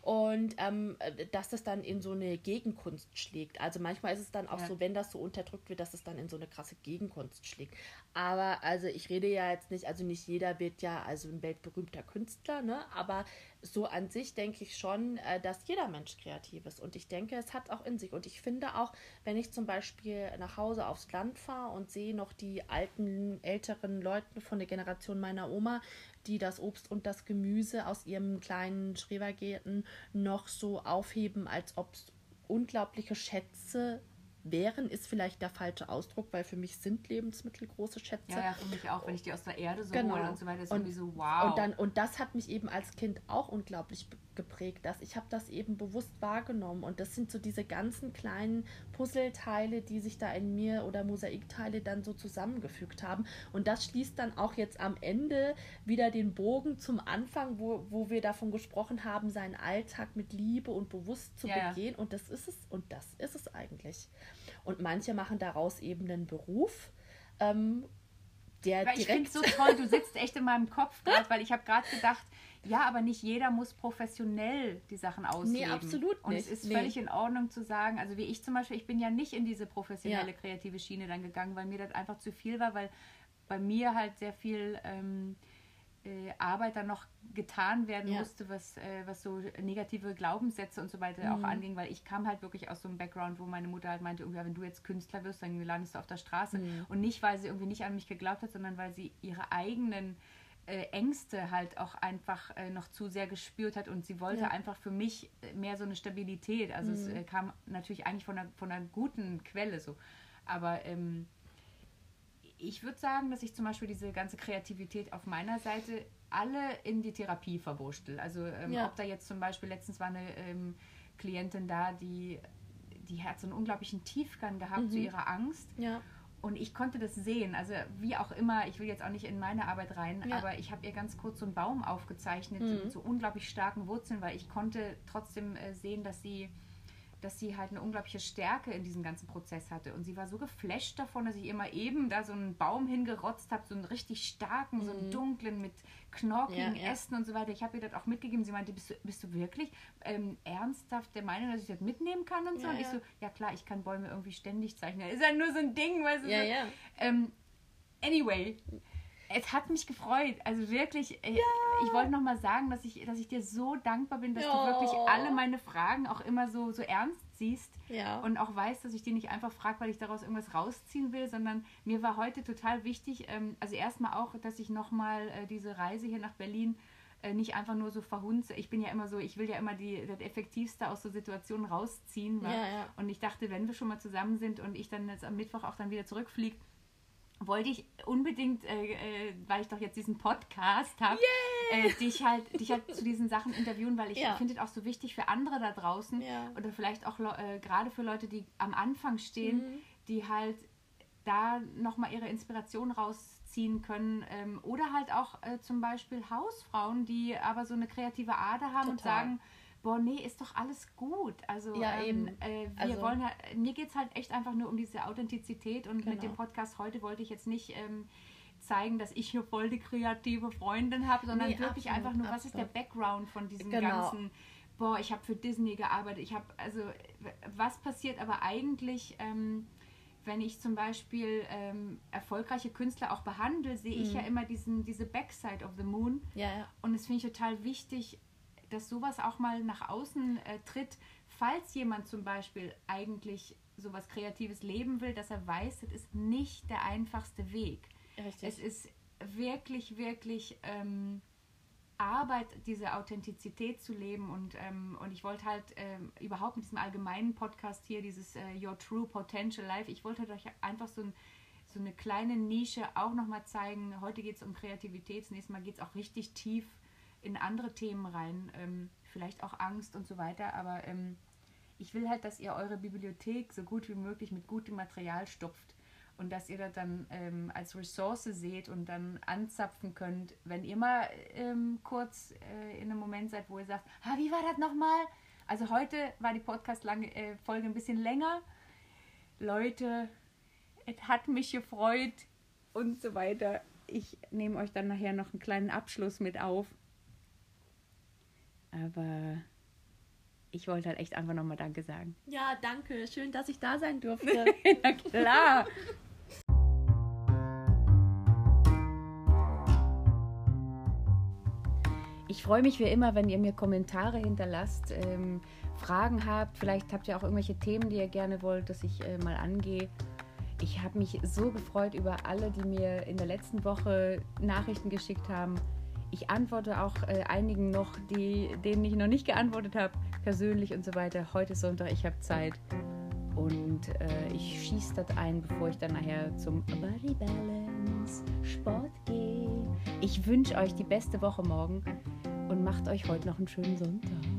Und ähm, dass das dann in so eine Gegenkunst schlägt. Also manchmal ist es dann auch Ja. so, wenn das so unterdrückt wird, dass es dann in so eine krasse Gegenkunst schlägt. Aber also ich rede ja jetzt nicht, also nicht jeder wird ja also ein weltberühmter Künstler, ne? Aber so an sich denke ich schon, äh, dass jeder Mensch kreativ ist. Und ich denke, es hat auch in sich. Und ich finde auch, wenn ich zum Beispiel nach Hause aufs Land fahre und sehe noch die alten, älteren Leute von der Generation meiner Oma, die das Obst und das Gemüse aus ihrem kleinen Schrebergärten noch so aufheben, als ob es unglaubliche Schätze wären, ist vielleicht der falsche Ausdruck, weil für mich sind Lebensmittel große Schätze. Ja, ja, für mich auch, wenn ich die aus der Erde so Genau. hole und so weiter, ist Und- irgendwie so, wow. Und, dann, und das hat mich eben als Kind auch unglaublich geprägt, dass ich habe das eben bewusst wahrgenommen. Und das sind so diese ganzen kleinen Puzzleteile, die sich da in mir oder Mosaikteile dann so zusammengefügt haben. Und das schließt dann auch jetzt am Ende wieder den Bogen zum Anfang, wo, wo wir davon gesprochen haben, seinen Alltag mit Liebe und bewusst zu Ja, begehen. Und das ist es und das ist es eigentlich. Und manche machen daraus eben einen Beruf, ähm, der Weil ich finde direkt es so toll, du sitzt echt in meinem Kopf gerade, weil ich habe gerade gedacht, ja, aber nicht jeder muss professionell die Sachen ausleben. absolut Und es nicht. ist Nee. völlig in Ordnung zu sagen, also wie ich zum Beispiel, ich bin ja nicht in diese professionelle Ja. kreative Schiene dann gegangen, weil mir das einfach zu viel war, weil bei mir halt sehr viel ähm, äh, Arbeit dann noch getan werden Ja. musste, was, äh, was so negative Glaubenssätze und so weiter Mhm. auch anging, weil ich kam halt wirklich aus so einem Background, wo meine Mutter halt meinte, irgendwie, ja, wenn du jetzt Künstler wirst, dann landest du auf der Straße. Mhm. Und nicht, weil sie irgendwie nicht an mich geglaubt hat, sondern weil sie ihre eigenen Ängste halt auch einfach äh, noch zu sehr gespürt hat und sie wollte Ja. einfach für mich äh, mehr so eine Stabilität. Also es Mhm. äh, kam natürlich eigentlich von einer, von einer guten Quelle so. Aber ähm, ich würde sagen, dass ich zum Beispiel diese ganze Kreativität auf meiner Seite alle in die Therapie verwurschtel. Also ähm, Ja. ob da jetzt zum Beispiel letztens war eine ähm, Klientin da, die die hat so einen unglaublichen Tiefgang gehabt zu Mhm. ihrer Angst. ja. Und ich konnte das sehen. Also wie auch immer, ich will jetzt auch nicht in meine Arbeit rein, Ja. aber ich habe ihr ganz kurz so einen Baum aufgezeichnet Mhm. mit so unglaublich starken Wurzeln, weil ich konnte trotzdem äh, sehen, dass sie dass sie halt eine unglaubliche Stärke in diesem ganzen Prozess hatte. Und sie war so geflasht davon, dass ich immer eben da so einen Baum hingerotzt habe, so einen richtig starken, so einen Mhm. dunklen mit knorkigen Ja, ja. Ästen und so weiter. Ich habe ihr das auch mitgegeben. Sie meinte, bist du, bist du wirklich ähm, ernsthaft der Meinung, dass ich das mitnehmen kann und so? Ja, und ich ja. so, ja klar, ich kann Bäume irgendwie ständig zeichnen. Ist ja nur so ein Ding, weißt du? Ja, so. ja. Ähm, anyway, es hat mich gefreut. Also wirklich, äh, ich wollte noch mal sagen, dass ich, dass ich dir so dankbar bin, dass Ja. du wirklich alle meine Fragen auch immer so, so ernst siehst Ja. und auch weißt, dass ich die nicht einfach frage, weil ich daraus irgendwas rausziehen will, sondern mir war heute total wichtig, ähm, also erstmal auch, dass ich noch mal äh, diese Reise hier nach Berlin äh, nicht einfach nur so verhunze. Ich bin ja immer so, ich will ja immer die, das Effektivste aus so Situationen rausziehen. Ja, ja. Und ich dachte, wenn wir schon mal zusammen sind und ich dann jetzt am Mittwoch auch dann wieder zurückfliege, wollte ich unbedingt, äh, äh, weil ich doch jetzt diesen Podcast habe, äh, dich halt, dich halt zu diesen Sachen interviewen, weil ich Ja. finde es auch so wichtig für andere da draußen Ja. oder vielleicht auch äh, gerade für Leute, die am Anfang stehen, Mhm. die halt da nochmal ihre Inspiration rausziehen können. Ähm, oder halt auch äh, zum Beispiel Hausfrauen, die aber so eine kreative Ader haben Total. und sagen, boah, nee, ist doch alles gut. Also, ja, ähm, äh, wir also, wollen halt, mir geht es halt echt einfach nur um diese Authentizität und genau. mit dem Podcast heute wollte ich jetzt nicht ähm, zeigen, dass ich hier voll die kreative Freundin habe, sondern nee, wirklich absolut, einfach nur, absolut. was ist der Background von diesem genau. ganzen boah, ich habe für Disney gearbeitet, ich habe, also was passiert aber eigentlich, ähm, wenn ich zum Beispiel ähm, erfolgreiche Künstler auch behandle, sehe ich mhm. ja immer diesen, diese Backside of the Moon. Ja, ja. Und es finde ich total wichtig, dass sowas auch mal nach außen äh, tritt, falls jemand zum Beispiel eigentlich sowas Kreatives leben will, dass er weiß, das ist nicht der einfachste Weg. Richtig. Es ist wirklich, wirklich ähm, Arbeit, diese Authentizität zu leben. Und, ähm, und ich wollte halt ähm, überhaupt mit diesem allgemeinen Podcast hier, dieses äh, Your True Potential Life, ich wollte euch einfach so, ein, so eine kleine Nische auch nochmal zeigen. Heute geht es um Kreativität, das nächste Mal geht es auch richtig tief in andere Themen rein, ähm, vielleicht auch Angst und so weiter. Aber ähm, ich will halt, dass ihr eure Bibliothek so gut wie möglich mit gutem Material stopft und dass ihr das dann ähm, als Ressource seht und dann anzapfen könnt, wenn ihr mal ähm, kurz äh, in einem Moment seid, wo ihr sagt, ah, wie war das nochmal? Also heute war die Podcast-Folge äh, ein bisschen länger. Leute, es hat mich gefreut und so weiter. Ich nehme euch dann nachher noch einen kleinen Abschluss mit auf. Aber ich wollte halt echt einfach nochmal Danke sagen. Ja, danke. Schön, dass ich da sein durfte. Na klar. Ich freue mich wie immer, wenn ihr mir Kommentare hinterlasst, ähm, Fragen habt. Vielleicht habt ihr auch irgendwelche Themen, die ihr gerne wollt, dass ich äh, mal angehe. Ich habe mich so gefreut über alle, die mir in der letzten Woche Nachrichten geschickt haben. Ich antworte auch äh, einigen noch, die, denen ich noch nicht geantwortet habe, persönlich und so weiter. Heute Sonntag, ich habe Zeit. Und äh, ich schieße das ein, bevor ich dann nachher zum Body Balance Sport gehe. Ich wünsche euch die beste Woche morgen und macht euch heute noch einen schönen Sonntag.